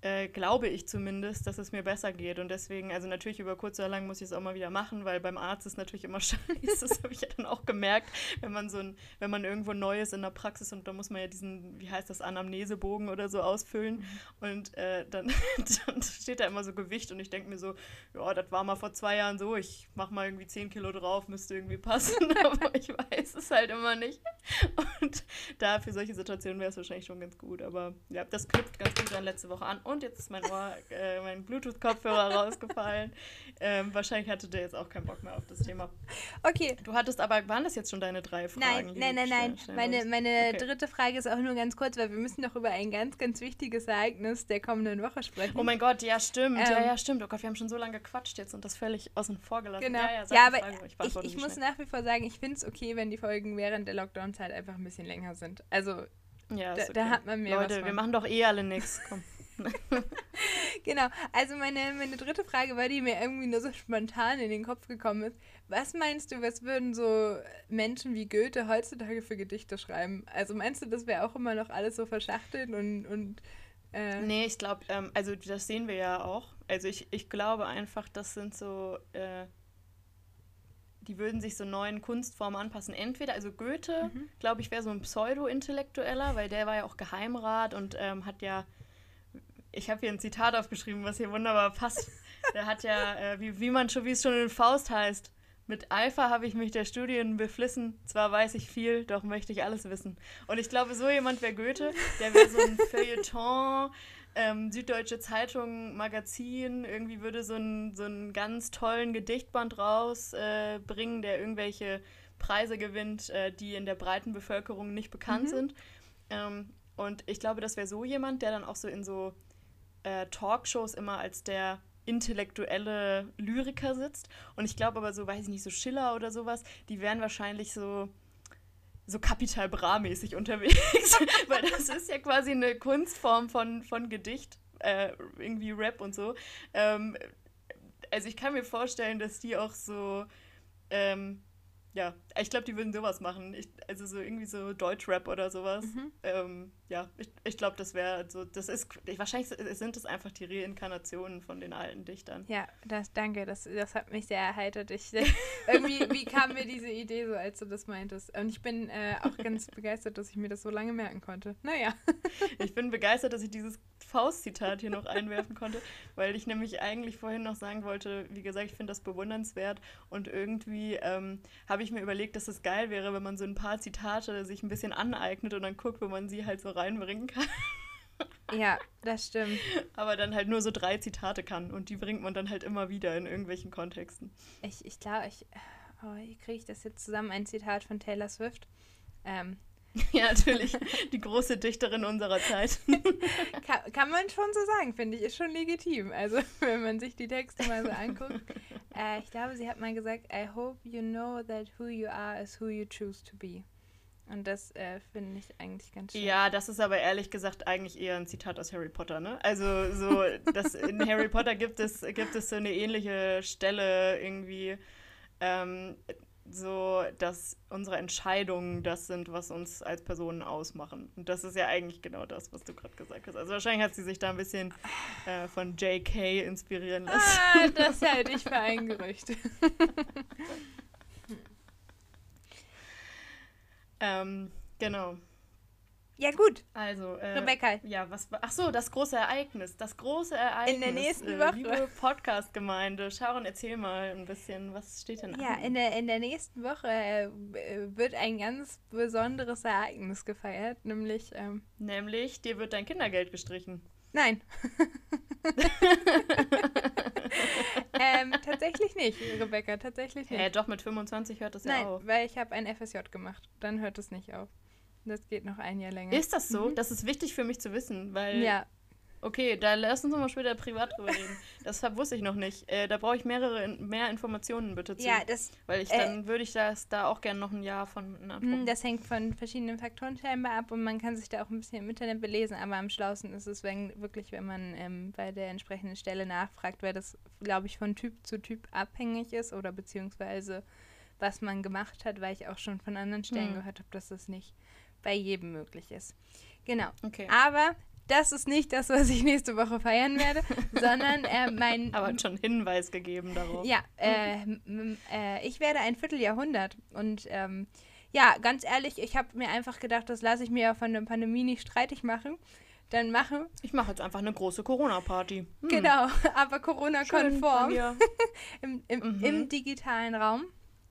äh, glaube ich zumindest, dass es mir besser geht. Und deswegen, also natürlich über kurz oder lang muss ich es auch mal wieder machen, weil beim Arzt ist natürlich immer <laughs> scheiße. Das habe ich ja dann auch gemerkt, wenn man so ein, wenn man irgendwo neu ist in der Praxis und da muss man ja diesen, wie heißt das, Anamnesebogen oder so ausfüllen. Mhm. Und äh, dann, <laughs> dann, steht da immer so Gewicht und ich denke mir so, ja, das war mal vor zwei Jahren so, ich mache mal irgendwie 10 Kilo drauf, müsste irgendwie passen. <laughs> Aber ich weiß es halt immer nicht. Und da für solche Situationen wäre es wahrscheinlich schon ganz gut. Aber ja, das knüpft ganz gut an letzte Woche an und jetzt ist mein Ohr, äh, mein Bluetooth-Kopfhörer <laughs> rausgefallen. Ähm, wahrscheinlich hatte der jetzt auch keinen Bock mehr auf das Thema. Okay. Du hattest aber, waren das jetzt schon deine drei Fragen? Nein, nein, nein, nein. Meine, meine okay. dritte Frage ist auch nur ganz kurz, weil wir müssen noch über ein ganz, ganz wichtiges Ereignis der kommenden Woche sprechen. Oh mein Gott, ja, stimmt. Ähm, ja, ja, stimmt. Oh Gott, wir haben schon so lange gequatscht jetzt und das völlig außen vor gelassen. Genau. Ja, ja, ja aber Frage, ich, ich, ich muss nach wie vor sagen, ich finde es okay, wenn die Folgen während der Lockdown-Zeit einfach ein bisschen länger sind. Also, ja, da, okay. da, hat man mehr Leute, wir machen doch eh alle nichts. Komm. <laughs> <laughs> genau, also meine, meine dritte Frage war, die mir irgendwie nur so spontan in den Kopf gekommen ist. Was meinst du, was würden so Menschen wie Goethe heutzutage für Gedichte schreiben? Also meinst du, das wäre auch immer noch alles so verschachtelt und... und äh nee, ich glaube, ähm, also das sehen wir ja auch. Also ich, ich glaube einfach, das sind so... Äh, die würden sich so neuen Kunstformen anpassen. Entweder, also Goethe, mhm. glaube ich, wäre so ein Pseudo-Intellektueller, weil der war ja auch Geheimrat und ähm, hat ja ich habe hier ein Zitat aufgeschrieben, was hier wunderbar passt. Der hat ja, äh, wie, wie man schon, wie es schon in Faust heißt, mit Eifer habe ich mich der Studien beflissen. Zwar weiß ich viel, doch möchte ich alles wissen. Und ich glaube, so jemand wäre Goethe. Der wäre so ein <laughs> Feuilleton, ähm, Süddeutsche Zeitung, Magazin. Irgendwie würde so einen so einen ganz tollen Gedichtband rausbringen, äh, der irgendwelche Preise gewinnt, äh, die in der breiten Bevölkerung nicht bekannt mhm. sind. Ähm, und ich glaube, das wäre so jemand, der dann auch so in so äh, Talkshows immer als der intellektuelle Lyriker sitzt. Und ich glaube aber so, weiß ich nicht, so Schiller oder sowas, die wären wahrscheinlich so so Kapital Bra-mäßig unterwegs, <laughs> weil das ist ja quasi eine Kunstform von, von Gedicht, äh, irgendwie Rap und so. Ähm, also ich kann mir vorstellen, dass die auch so ähm, ja, ich glaube, die würden sowas machen. Ich, also so irgendwie so Deutschrap oder sowas. Mhm. Ähm, ja, ich, ich glaube, das wäre so, das ist, wahrscheinlich sind das einfach die Reinkarnationen von den alten Dichtern. Ja, das, danke, das, das hat mich sehr erheitert. Ich, <laughs> irgendwie, wie kam mir diese Idee so, als du das meintest? Und ich bin äh, auch ganz <laughs> begeistert, dass ich mir das so lange merken konnte. Naja. <laughs> ich bin begeistert, dass ich dieses Faust-Zitat hier noch einwerfen konnte, weil ich nämlich eigentlich vorhin noch sagen wollte, wie gesagt, ich finde das bewundernswert und irgendwie ähm, habe ich mir überlegt, dass es geil wäre, wenn man so ein paar Zitate sich ein bisschen aneignet und dann guckt, wo man sie halt so reinbringen kann. Ja, das stimmt. Aber dann halt nur so drei Zitate kann und die bringt man dann halt immer wieder in irgendwelchen Kontexten. Ich, ich glaube, ich, oh, kriege ich das jetzt zusammen? Ein Zitat von Taylor Swift. Ähm, <laughs> Ja, natürlich. Die große Dichterin unserer Zeit. <laughs> kann, kann, man schon so sagen, finde ich. Ist schon legitim. Also, <laughs> wenn man sich die Texte mal so anguckt. Äh, ich glaube, sie hat mal gesagt, I hope you know that who you are is who you choose to be. Und das äh, finde ich eigentlich ganz schön. Ja, das ist aber ehrlich gesagt eigentlich eher ein Zitat aus Harry Potter, ne? Also so, das, in Harry Potter gibt es, gibt es so eine ähnliche Stelle irgendwie. Ähm, so, dass unsere Entscheidungen das sind, was uns als Personen ausmachen. Und das ist ja eigentlich genau das, was du gerade gesagt hast. Also wahrscheinlich hat sie sich da ein bisschen äh, von J.K. inspirieren lassen. Ah, das halte ich für ein Gerücht. <laughs> ähm, genau. Ja, gut. Also, äh, Rebecca. Ja, was Ach so, das große Ereignis. Das große Ereignis. In der nächsten äh, Woche. Liebe Podcast-Gemeinde. Sharon, erzähl mal ein bisschen, was steht denn Ja, in der, in der nächsten Woche äh, wird ein ganz besonderes Ereignis gefeiert, nämlich. Ähm, nämlich, dir wird dein Kindergeld gestrichen. Nein. <laughs> ähm, tatsächlich nicht, Rebecca, tatsächlich nicht. Äh, doch, mit 25 hört Nein, ja auf. weil ich habe ein FSJ gemacht. Dann hört es nicht auf. Das geht noch ein Jahr länger. Ist das so? Mhm. Das ist wichtig für mich zu wissen, weil. Ja. Okay, da lass uns mal später privat drüber reden. <laughs> Das wusste ich noch nicht. Äh, da brauche ich mehrere mehr Informationen bitte zu. Ja, das. Weil ich äh, dann würde ich das da auch gerne noch ein Jahr von in Das hängt von verschiedenen Faktoren scheinbar ab und man kann sich da auch ein bisschen im Internet belesen, aber am schlausten ist es wenn, wirklich, wenn man ähm, bei der entsprechenden Stelle nachfragt, weil das, glaube ich, von Typ zu Typ abhängig ist oder beziehungsweise was man gemacht hat, weil ich auch schon von anderen Stellen hm. gehört habe, dass das nicht bei jedem möglich ist. Genau. Okay. Aber das ist nicht das, was ich nächste Woche feiern werde, <laughs> sondern äh, mein. Aber schon Hinweis gegeben darauf. Ja, äh, äh, ich werde ein Vierteljahrhundert. Und ähm, ja, ganz ehrlich, ich habe mir einfach gedacht, das lasse ich mir ja von der Pandemie nicht streitig machen. Dann machen. Ich mache jetzt einfach eine große Corona-Party. Hm. Genau, <laughs> aber Corona-konform. <laughs> Im, im, mhm. Im digitalen Raum.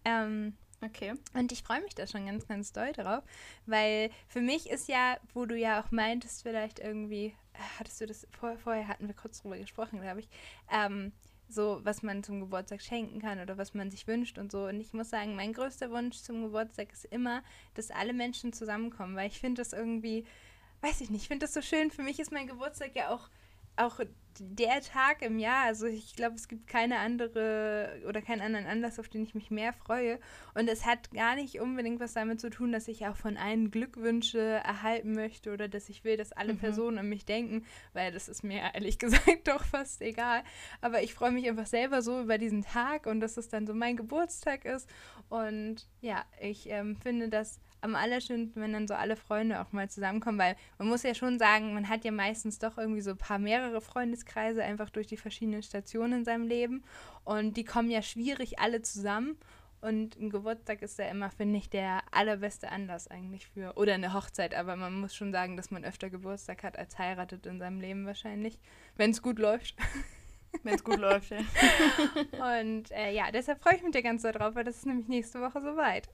Ähm, Okay. Und ich freue mich da schon ganz, ganz doll drauf, weil für mich ist ja, wo du ja auch meintest, vielleicht irgendwie, hattest du das, vor, vorher hatten wir kurz drüber gesprochen, glaube ich, ähm, so, was man zum Geburtstag schenken kann oder was man sich wünscht und so. Und ich muss sagen, mein größter Wunsch zum Geburtstag ist immer, dass alle Menschen zusammenkommen, weil ich finde das irgendwie, weiß ich nicht, ich finde das so schön. Für mich ist mein Geburtstag ja auch auch der Tag im Jahr, also ich glaube, es gibt keine andere oder keinen anderen Anlass, auf den ich mich mehr freue. Und es hat gar nicht unbedingt was damit zu tun, dass ich auch von allen Glückwünsche erhalten möchte oder dass ich will, dass alle mhm. Personen an mich denken, weil das ist mir <laughs> ehrlich gesagt doch fast egal. Aber ich freue mich einfach selber so über diesen Tag und dass es dann so mein Geburtstag ist. Und ja, ich ähm, finde das am allerschönsten, wenn dann so alle Freunde auch mal zusammenkommen, weil man muss ja schon sagen, man hat ja meistens doch irgendwie so ein paar mehrere Freundeskreise einfach durch die verschiedenen Stationen in seinem Leben und die kommen ja schwierig alle zusammen und ein Geburtstag ist ja immer, finde ich, der allerbeste Anlass eigentlich für, oder eine Hochzeit, aber man muss schon sagen, dass man öfter Geburtstag hat als heiratet in seinem Leben wahrscheinlich, wenn es gut läuft. <laughs> Wenn es gut läuft, ja. Und äh, ja, deshalb freue ich mich ja ganz so drauf, weil das ist nämlich nächste Woche soweit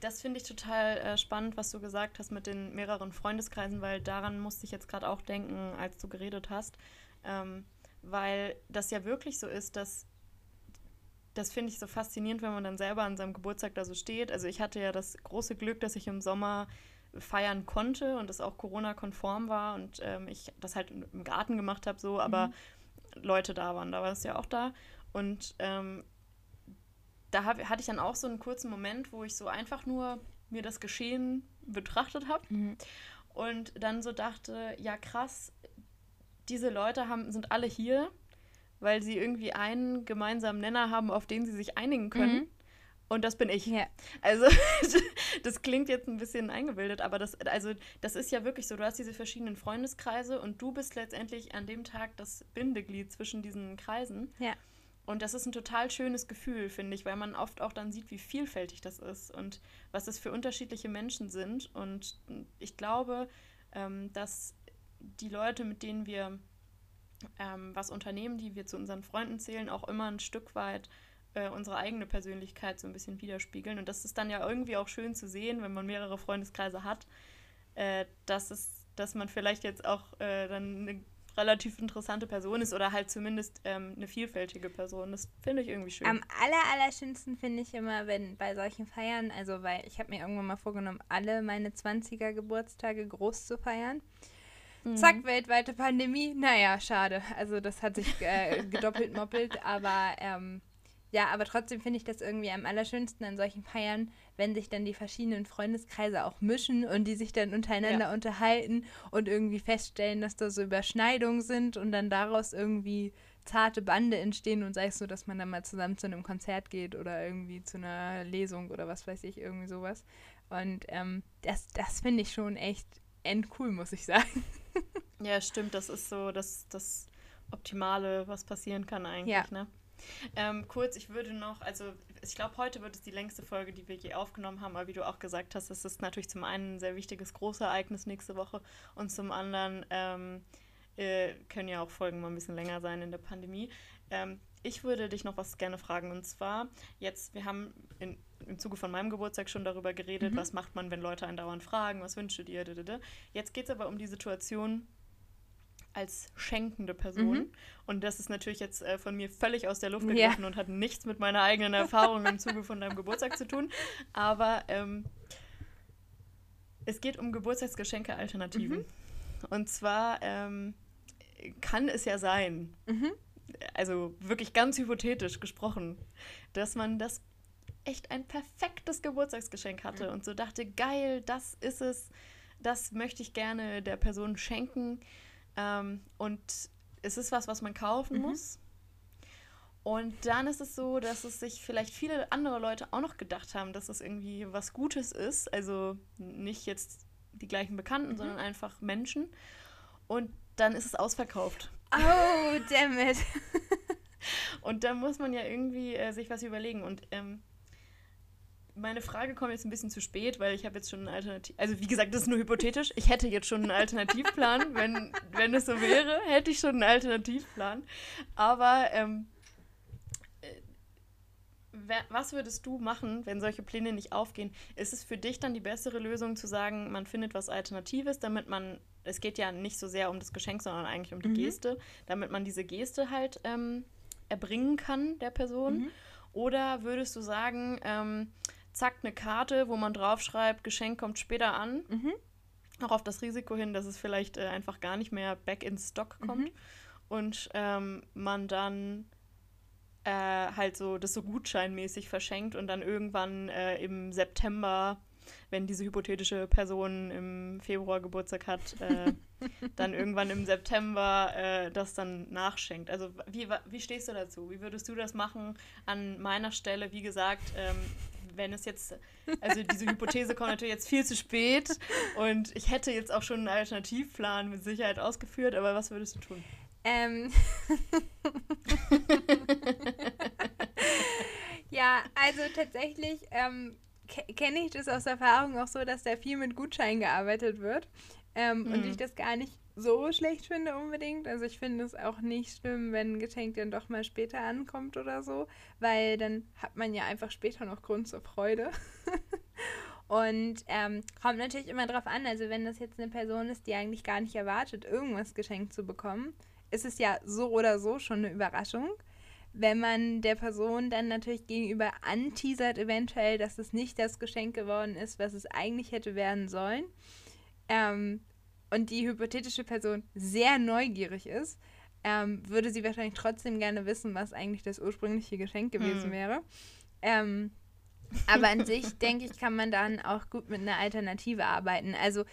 das finde ich total äh, spannend, was du gesagt hast mit den mehreren Freundeskreisen, weil daran musste ich jetzt gerade auch denken, als du geredet hast. Ähm, weil das ja wirklich so ist, dass das finde ich so faszinierend, wenn man dann selber an seinem Geburtstag da so steht. Also ich hatte ja das große Glück, dass ich im Sommer feiern konnte und das auch Corona-konform war und ähm, ich das halt im Garten gemacht habe, so, aber mhm. Leute da waren, da war es ja auch da. Und ähm, da hab, hatte ich dann auch so einen kurzen Moment, wo ich so einfach nur mir das Geschehen betrachtet habe mhm. und dann so dachte, ja krass, diese Leute haben, sind alle hier, weil sie irgendwie einen gemeinsamen Nenner haben, auf den sie sich einigen können. Mhm. Und das bin ich. Ja. Also, <laughs> das klingt jetzt ein bisschen eingebildet, aber das, also, das ist ja wirklich so. Du hast diese verschiedenen Freundeskreise und du bist letztendlich an dem Tag das Bindeglied zwischen diesen Kreisen. Ja. Und das ist ein total schönes Gefühl, finde ich, weil man oft auch dann sieht, wie vielfältig das ist und was das für unterschiedliche Menschen sind. Und ich glaube, ähm, dass die Leute, mit denen wir ähm, was unternehmen, die wir zu unseren Freunden zählen, auch immer ein Stück weit äh, unsere eigene Persönlichkeit so ein bisschen widerspiegeln. Und das ist dann ja irgendwie auch schön zu sehen, wenn man mehrere Freundeskreise hat, äh, dass, es, dass man vielleicht jetzt auch äh, dann eine relativ interessante Person ist oder halt zumindest ähm, eine vielfältige Person. Das finde ich irgendwie schön. Am aller, allerschönsten finde ich immer, wenn bei solchen Feiern, also weil ich habe mir irgendwann mal vorgenommen, alle meine 20er Geburtstage groß zu feiern. Mhm. Zack, weltweite Pandemie. Naja, schade. Also das hat sich äh, gedoppelt moppelt, aber ähm, ja, aber trotzdem finde ich das irgendwie am allerschönsten an solchen Feiern, wenn sich dann die verschiedenen Freundeskreise auch mischen und die sich dann untereinander ja. unterhalten und irgendwie feststellen, dass da so Überschneidungen sind und dann daraus irgendwie zarte Bande entstehen und sei es so, dass man dann mal zusammen zu einem Konzert geht oder irgendwie zu einer Lesung oder was weiß ich, irgendwie sowas. Und ähm, das, das finde ich schon echt endcool, muss ich sagen. <laughs> Ja, stimmt, das ist so das, das Optimale, was passieren kann eigentlich, ja. ne? Ähm, kurz, ich würde noch, also ich glaube, heute wird es die längste Folge, die wir je aufgenommen haben, aber wie du auch gesagt hast, es ist natürlich zum einen ein sehr wichtiges Großereignis nächste Woche und zum anderen ähm, äh, können ja auch Folgen mal ein bisschen länger sein in der Pandemie. Ähm, ich würde dich noch was gerne fragen und zwar jetzt, wir haben in, im Zuge von meinem Geburtstag schon darüber geredet, mhm. was macht man, wenn Leute einen dauernd fragen, was wünschst du dir, Jetzt geht es aber um die Situation, als schenkende Person. Mhm. Und das ist natürlich jetzt äh, von mir völlig aus der Luft gegriffen ja. und hat nichts mit meiner eigenen Erfahrung im Zuge von deinem Geburtstag zu tun. Aber ähm, es geht um Geburtstagsgeschenke-Alternativen. Mhm. Und zwar ähm, kann es ja sein, mhm. also wirklich ganz hypothetisch gesprochen, dass man das echt ein perfektes Geburtstagsgeschenk hatte mhm. und so dachte, geil, das ist es, das möchte ich gerne der Person schenken. Ähm, und es ist was, was man kaufen mhm. muss. Und dann ist es so, dass es sich vielleicht viele andere Leute auch noch gedacht haben, dass es irgendwie was Gutes ist. Also nicht jetzt die gleichen Bekannten, mhm. sondern einfach Menschen. Und dann ist es ausverkauft. Oh, damn it. <laughs> und da muss man ja irgendwie äh, sich was überlegen. Und ähm, meine Frage kommt jetzt ein bisschen zu spät, weil ich habe jetzt schon einen Alternativ... Also wie gesagt, das ist nur hypothetisch. Ich hätte jetzt schon einen Alternativplan. <laughs> wenn, wenn es so wäre, hätte ich schon einen Alternativplan. Aber ähm, was würdest du machen, wenn solche Pläne nicht aufgehen? Ist es für dich dann die bessere Lösung zu sagen, man findet was Alternatives, damit man, es geht ja nicht so sehr um das Geschenk, sondern eigentlich um die mhm. Geste, damit man diese Geste halt ähm, erbringen kann der Person? Mhm. Oder würdest du sagen, ähm, zack, eine Karte, wo man draufschreibt, Geschenk kommt später an? Mhm. Auch auf das Risiko hin, dass es vielleicht äh, einfach gar nicht mehr back in Stock kommt. Mhm. Und ähm, man dann äh, halt so das so gutscheinmäßig verschenkt und dann irgendwann äh, im September, wenn diese hypothetische Person im Februar Geburtstag hat, äh, <laughs> dann irgendwann im September äh, das dann nachschenkt. Also wie, wie stehst du dazu? Wie würdest du das machen an meiner Stelle? Wie gesagt, ähm, wenn es jetzt, also diese Hypothese kommt natürlich jetzt viel zu spät und ich hätte jetzt auch schon einen Alternativplan mit Sicherheit ausgeführt, aber was würdest du tun? Ähm. <laughs> ja, also tatsächlich ähm, kenne ich das aus Erfahrung auch so, dass da viel mit Gutscheinen gearbeitet wird. Ähm, mhm. Und ich das gar nicht so schlecht finde unbedingt. Also ich finde es auch nicht schlimm, wenn ein Geschenk dann doch mal später ankommt oder so, weil dann hat man ja einfach später noch Grund zur Freude. <laughs> Und ähm, kommt natürlich immer drauf an, also wenn das jetzt eine Person ist, die eigentlich gar nicht erwartet, irgendwas geschenkt zu bekommen, ist es ja so oder so schon eine Überraschung. Wenn man der Person dann natürlich gegenüber anteasert, eventuell, dass es nicht das Geschenk geworden ist, was es eigentlich hätte werden sollen, ähm, und die hypothetische Person sehr neugierig ist, ähm, würde sie wahrscheinlich trotzdem gerne wissen, was eigentlich das ursprüngliche Geschenk gewesen hm. wäre. Ähm, aber an sich, <laughs> denke ich, kann man dann auch gut mit einer Alternative arbeiten. Also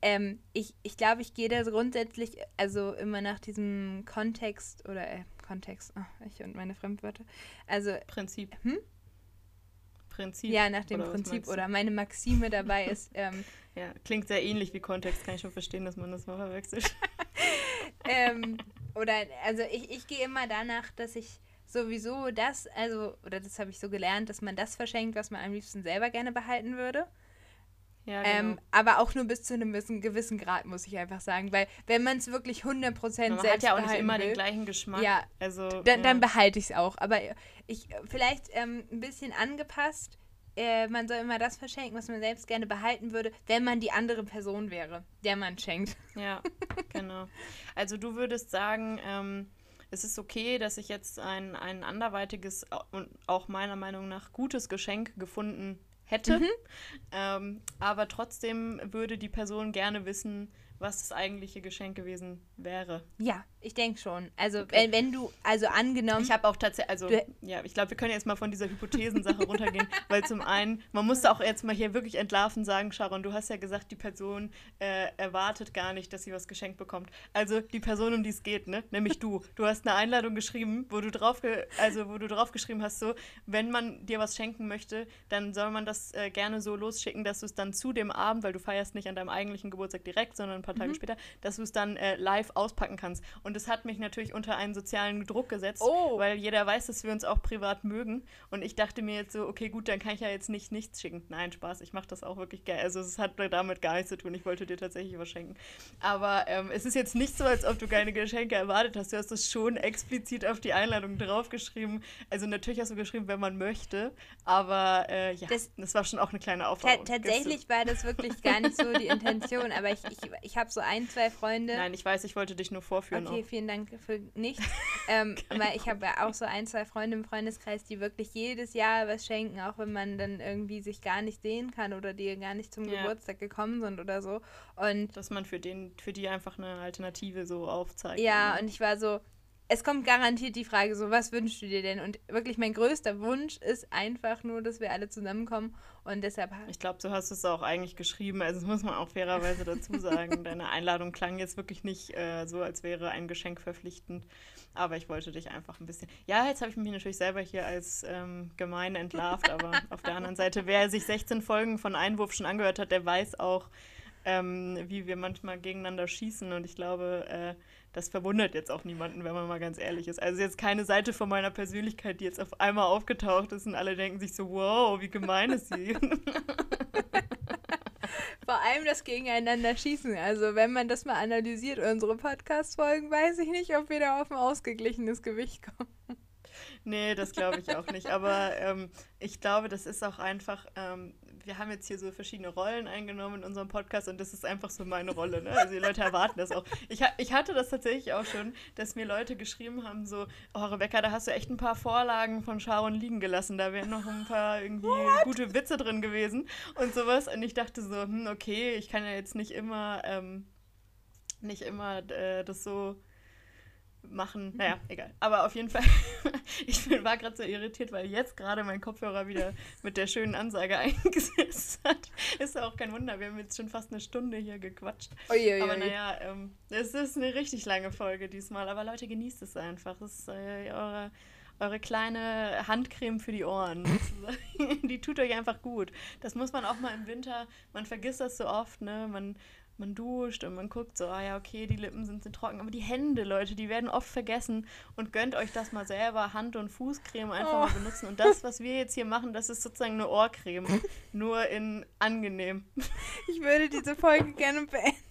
ähm, ich ich glaube, ich gehe da grundsätzlich, also immer nach diesem Kontext oder äh, Kontext, oh, ich und meine Fremdwörter. Also Prinzip. Hm? Prinzip. Ja, nach dem oder Prinzip oder meine Maxime dabei ist. <laughs> Ähm, ja, klingt sehr ähnlich wie Kontext, kann ich schon verstehen, dass man das mal verwechselt. <laughs> ähm, oder, also ich, ich gehe immer danach, dass ich sowieso das, also, oder das habe ich so gelernt, dass man das verschenkt, was man am liebsten selber gerne behalten würde. Ja, ähm, genau. ähm, aber auch nur bis zu einem gewissen, Grad, muss ich einfach sagen. Weil wenn man es wirklich 100% man selbst hat ja auch nicht immer will, den gleichen Geschmack. Ja, also, dann, ja. dann behalte ich es auch. Aber ich vielleicht ähm, ein bisschen angepasst. Äh, man soll immer das verschenken, was man selbst gerne behalten würde, wenn man die andere Person wäre, der man schenkt. Ja, genau. Also du würdest sagen, ähm, es ist okay, dass ich jetzt ein, ein anderweitiges und auch meiner Meinung nach gutes Geschenk gefunden hätte. Mhm. Ähm, aber trotzdem würde die Person gerne wissen, was das eigentliche Geschenk gewesen wäre. Ja, ich denke schon. Also okay. wenn, wenn du, also angenommen. Ich habe auch tatsächlich, also ja, ich glaube, wir können jetzt mal von dieser Hypothesensache runtergehen, <laughs> weil zum einen, man musste auch jetzt mal hier wirklich entlarven sagen, Sharon, du hast ja gesagt, die Person äh, erwartet gar nicht, dass sie was geschenkt bekommt. Also die Person, um die es geht, ne? Nämlich du. Du hast eine Einladung geschrieben, wo du drauf, also wo du drauf geschrieben hast, so, wenn man dir was schenken möchte, dann soll man das äh, gerne so losschicken, dass du es dann zu dem Abend, weil du feierst nicht an deinem eigentlichen Geburtstag direkt, sondern ein paar Tage mhm. später, dass du es dann äh, live auspacken kannst. Und es hat mich natürlich unter einen sozialen Druck gesetzt, oh. weil jeder weiß, dass wir uns auch privat mögen. Und ich dachte mir jetzt so, okay, gut, dann kann ich ja jetzt nicht nichts schicken. Nein, Spaß, ich mache das auch wirklich geil. Also es hat damit gar nichts zu tun. Ich wollte dir tatsächlich was schenken. Aber ähm, es ist jetzt nicht so, als ob du keine Geschenke erwartet hast. Du hast das schon explizit auf die Einladung draufgeschrieben. Also natürlich hast du geschrieben, wenn man möchte. Aber äh, ja, das, das, war schon auch eine kleine Aufgabe. Tatsächlich war das wirklich gar nicht so die Intention. Aber ich, ich, ich habe so ein, zwei Freunde. Nein, ich weiß, ich wollte dich nur vorführen. Okay, auch. vielen Dank für nichts. <laughs> ähm, weil ich habe ja auch so ein, zwei Freunde im Freundeskreis, die wirklich jedes Jahr was schenken, auch wenn man dann irgendwie sich gar nicht sehen kann oder die gar nicht zum ja. Geburtstag gekommen sind oder so. Und dass man für den, für die einfach eine Alternative so aufzeigt. Ja, und ich war so, es kommt garantiert die Frage so, was wünschst du dir denn? Und wirklich mein größter Wunsch ist einfach nur, dass wir alle zusammenkommen und deshalb... Ich glaube, du hast es auch eigentlich geschrieben, also das muss man auch fairerweise dazu <laughs> sagen. Deine Einladung klang jetzt wirklich nicht äh, so, als wäre ein Geschenk verpflichtend, aber ich wollte dich einfach ein bisschen... Ja, jetzt habe ich mich natürlich selber hier als ähm, gemein entlarvt, aber <laughs> auf der anderen Seite, wer sich 16 Folgen von Einwurf schon angehört hat, der weiß auch, ähm, wie wir manchmal gegeneinander schießen. Und ich glaube, äh, das verwundert jetzt auch niemanden, wenn man mal ganz ehrlich ist. Also jetzt keine Seite von meiner Persönlichkeit, die jetzt auf einmal aufgetaucht ist und alle denken sich so, wow, wie gemein ist sie. <laughs> Vor allem das Gegeneinander schießen. Also wenn man das mal analysiert, unsere Podcast-Folgen, weiß ich nicht, ob wir da auf ein ausgeglichenes Gewicht kommen. Nee, das glaube ich auch nicht. Aber ähm, ich glaube, das ist auch einfach, ähm, wir haben jetzt hier so verschiedene Rollen eingenommen in unserem Podcast und das ist einfach so meine Rolle. Ne? Also die Leute erwarten das auch. Ich, ich hatte das tatsächlich auch schon, dass mir Leute geschrieben haben, so, oh Rebecca, da hast du echt ein paar Vorlagen von Sharon liegen gelassen. Da wären noch ein paar irgendwie What? gute Witze drin gewesen und sowas. Und ich dachte so, hm, okay, ich kann ja jetzt nicht immer, ähm, nicht immer äh, das so machen. Naja, egal. Aber auf jeden Fall, <laughs> ich war gerade so irritiert, weil jetzt gerade mein Kopfhörer wieder mit der schönen Ansage <laughs> eingesetzt hat. Ist ja auch kein Wunder, wir haben jetzt schon fast eine Stunde hier gequatscht. Uiuiui. Aber naja, ähm, es ist eine richtig lange Folge diesmal. Aber Leute, genießt es einfach. Das ist äh, eure, eure kleine Handcreme für die Ohren. <laughs> die tut euch einfach gut. Das muss man auch mal im Winter, man vergisst das so oft, ne? Man man duscht und man guckt so, ah ja, okay, die Lippen sind, sind trocken. Aber die Hände, Leute, die werden oft vergessen und gönnt euch das mal selber, Hand- und Fußcreme einfach oh. mal benutzen. Und das, was wir jetzt hier machen, das ist sozusagen eine Ohrcreme, nur in angenehm. Ich würde diese Folge gerne beenden.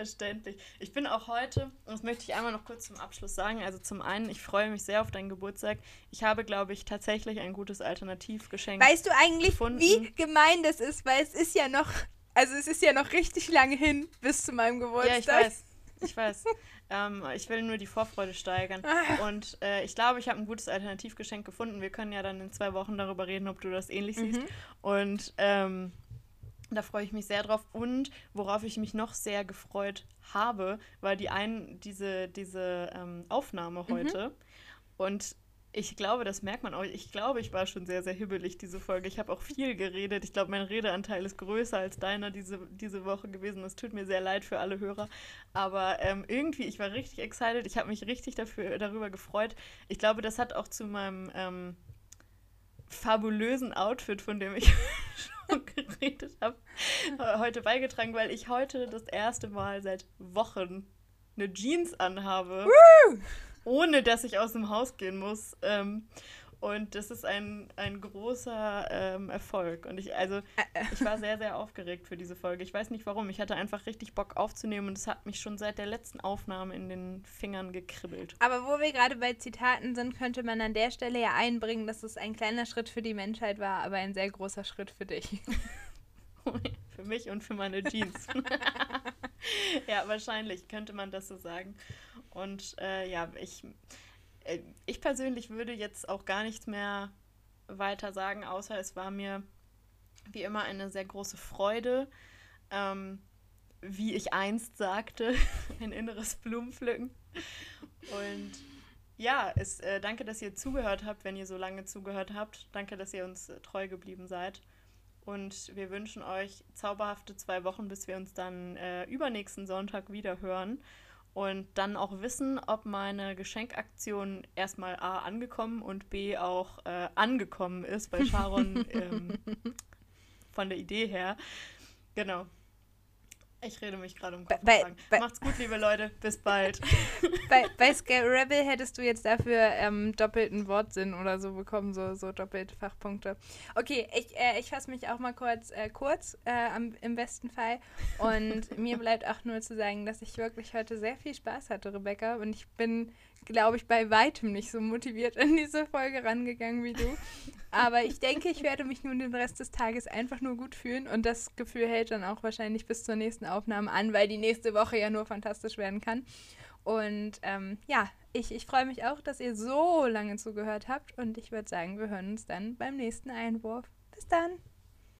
Verständlich. Ich bin auch heute, das möchte ich einmal noch kurz zum Abschluss sagen, also zum einen, ich freue mich sehr auf deinen Geburtstag. Ich habe, glaube ich, tatsächlich ein gutes Alternativgeschenk. Weißt du eigentlich, gefunden. wie gemein das ist, weil es ist ja noch, also es ist ja noch richtig lange hin bis zu meinem Geburtstag. Ja, ich weiß. Ich weiß. <laughs> ähm, ich will nur die Vorfreude steigern. Ah. Und äh, ich glaube, ich habe ein gutes Alternativgeschenk gefunden. Wir können ja dann in zwei Wochen darüber reden, ob du das ähnlich mhm. siehst. Und ähm, da freue ich mich sehr drauf. Und worauf ich mich noch sehr gefreut habe, war die ein, diese, diese ähm, Aufnahme mhm. heute. Mhm. Und ich glaube, das merkt man auch. Ich glaube, ich war schon sehr, sehr hibbelig diese Folge. Ich habe auch viel geredet. Ich glaube, mein Redeanteil ist größer als deiner diese, diese Woche gewesen. Es tut mir sehr leid für alle Hörer. Aber ähm, irgendwie, ich war richtig excited. Ich habe mich richtig dafür, darüber gefreut. Ich glaube, das hat auch zu meinem ähm, fabulösen Outfit, von dem ich <laughs> schon geredet habe, heute beigetragen, weil ich heute das erste Mal seit Wochen eine Jeans anhabe, Woo! ohne dass ich aus dem Haus gehen muss. Ähm, und das ist ein, ein großer ähm, Erfolg. Und ich, also, ich war sehr, sehr aufgeregt für diese Folge. Ich weiß nicht warum. Ich hatte einfach richtig Bock aufzunehmen und es hat mich schon seit der letzten Aufnahme in den Fingern gekribbelt. Aber wo wir gerade bei Zitaten sind, könnte man an der Stelle ja einbringen, dass es ein kleiner Schritt für die Menschheit war, aber ein sehr großer Schritt für dich. <laughs> für mich und für meine Jeans. <laughs> ja, wahrscheinlich könnte man das so sagen. Und äh, ja, ich äh, ich persönlich würde jetzt auch gar nichts mehr weiter sagen, außer es war mir wie immer eine sehr große Freude. Ähm, wie ich einst sagte, <laughs> ein inneres Blumenpflücken. Und ja, es, äh, danke, dass ihr zugehört habt, wenn ihr so lange zugehört habt. Danke, dass ihr uns äh, treu geblieben seid. Und wir wünschen euch zauberhafte zwei Wochen, bis wir uns dann äh, übernächsten Sonntag wieder hören und dann auch wissen, ob meine Geschenkaktion erstmal A angekommen und B auch äh, angekommen ist bei Sharon <laughs> ähm, von der Idee her. Genau. Ich rede mich gerade um Kopf bei, bei, Macht's gut, liebe Leute. Bis bald. <laughs> bei, bei Rebel hättest du jetzt dafür ähm, doppelten Wortsinn oder so bekommen, so, so doppelte Fachpunkte. Okay, ich, äh, ich fasse mich auch mal kurz, äh, kurz äh, am, im besten Fall. Und <laughs> mir bleibt auch nur zu sagen, dass ich wirklich heute sehr viel Spaß hatte, Rebecca. Und ich bin glaube ich, bei weitem nicht so motiviert an diese Folge rangegangen wie du. Aber ich denke, ich werde mich nun den Rest des Tages einfach nur gut fühlen und das Gefühl hält dann auch wahrscheinlich bis zur nächsten Aufnahme an, weil die nächste Woche ja nur fantastisch werden kann. Und ähm, ja, ich, ich freue mich auch, dass ihr so lange zugehört habt und ich würde sagen, wir hören uns dann beim nächsten Einwurf. Bis dann!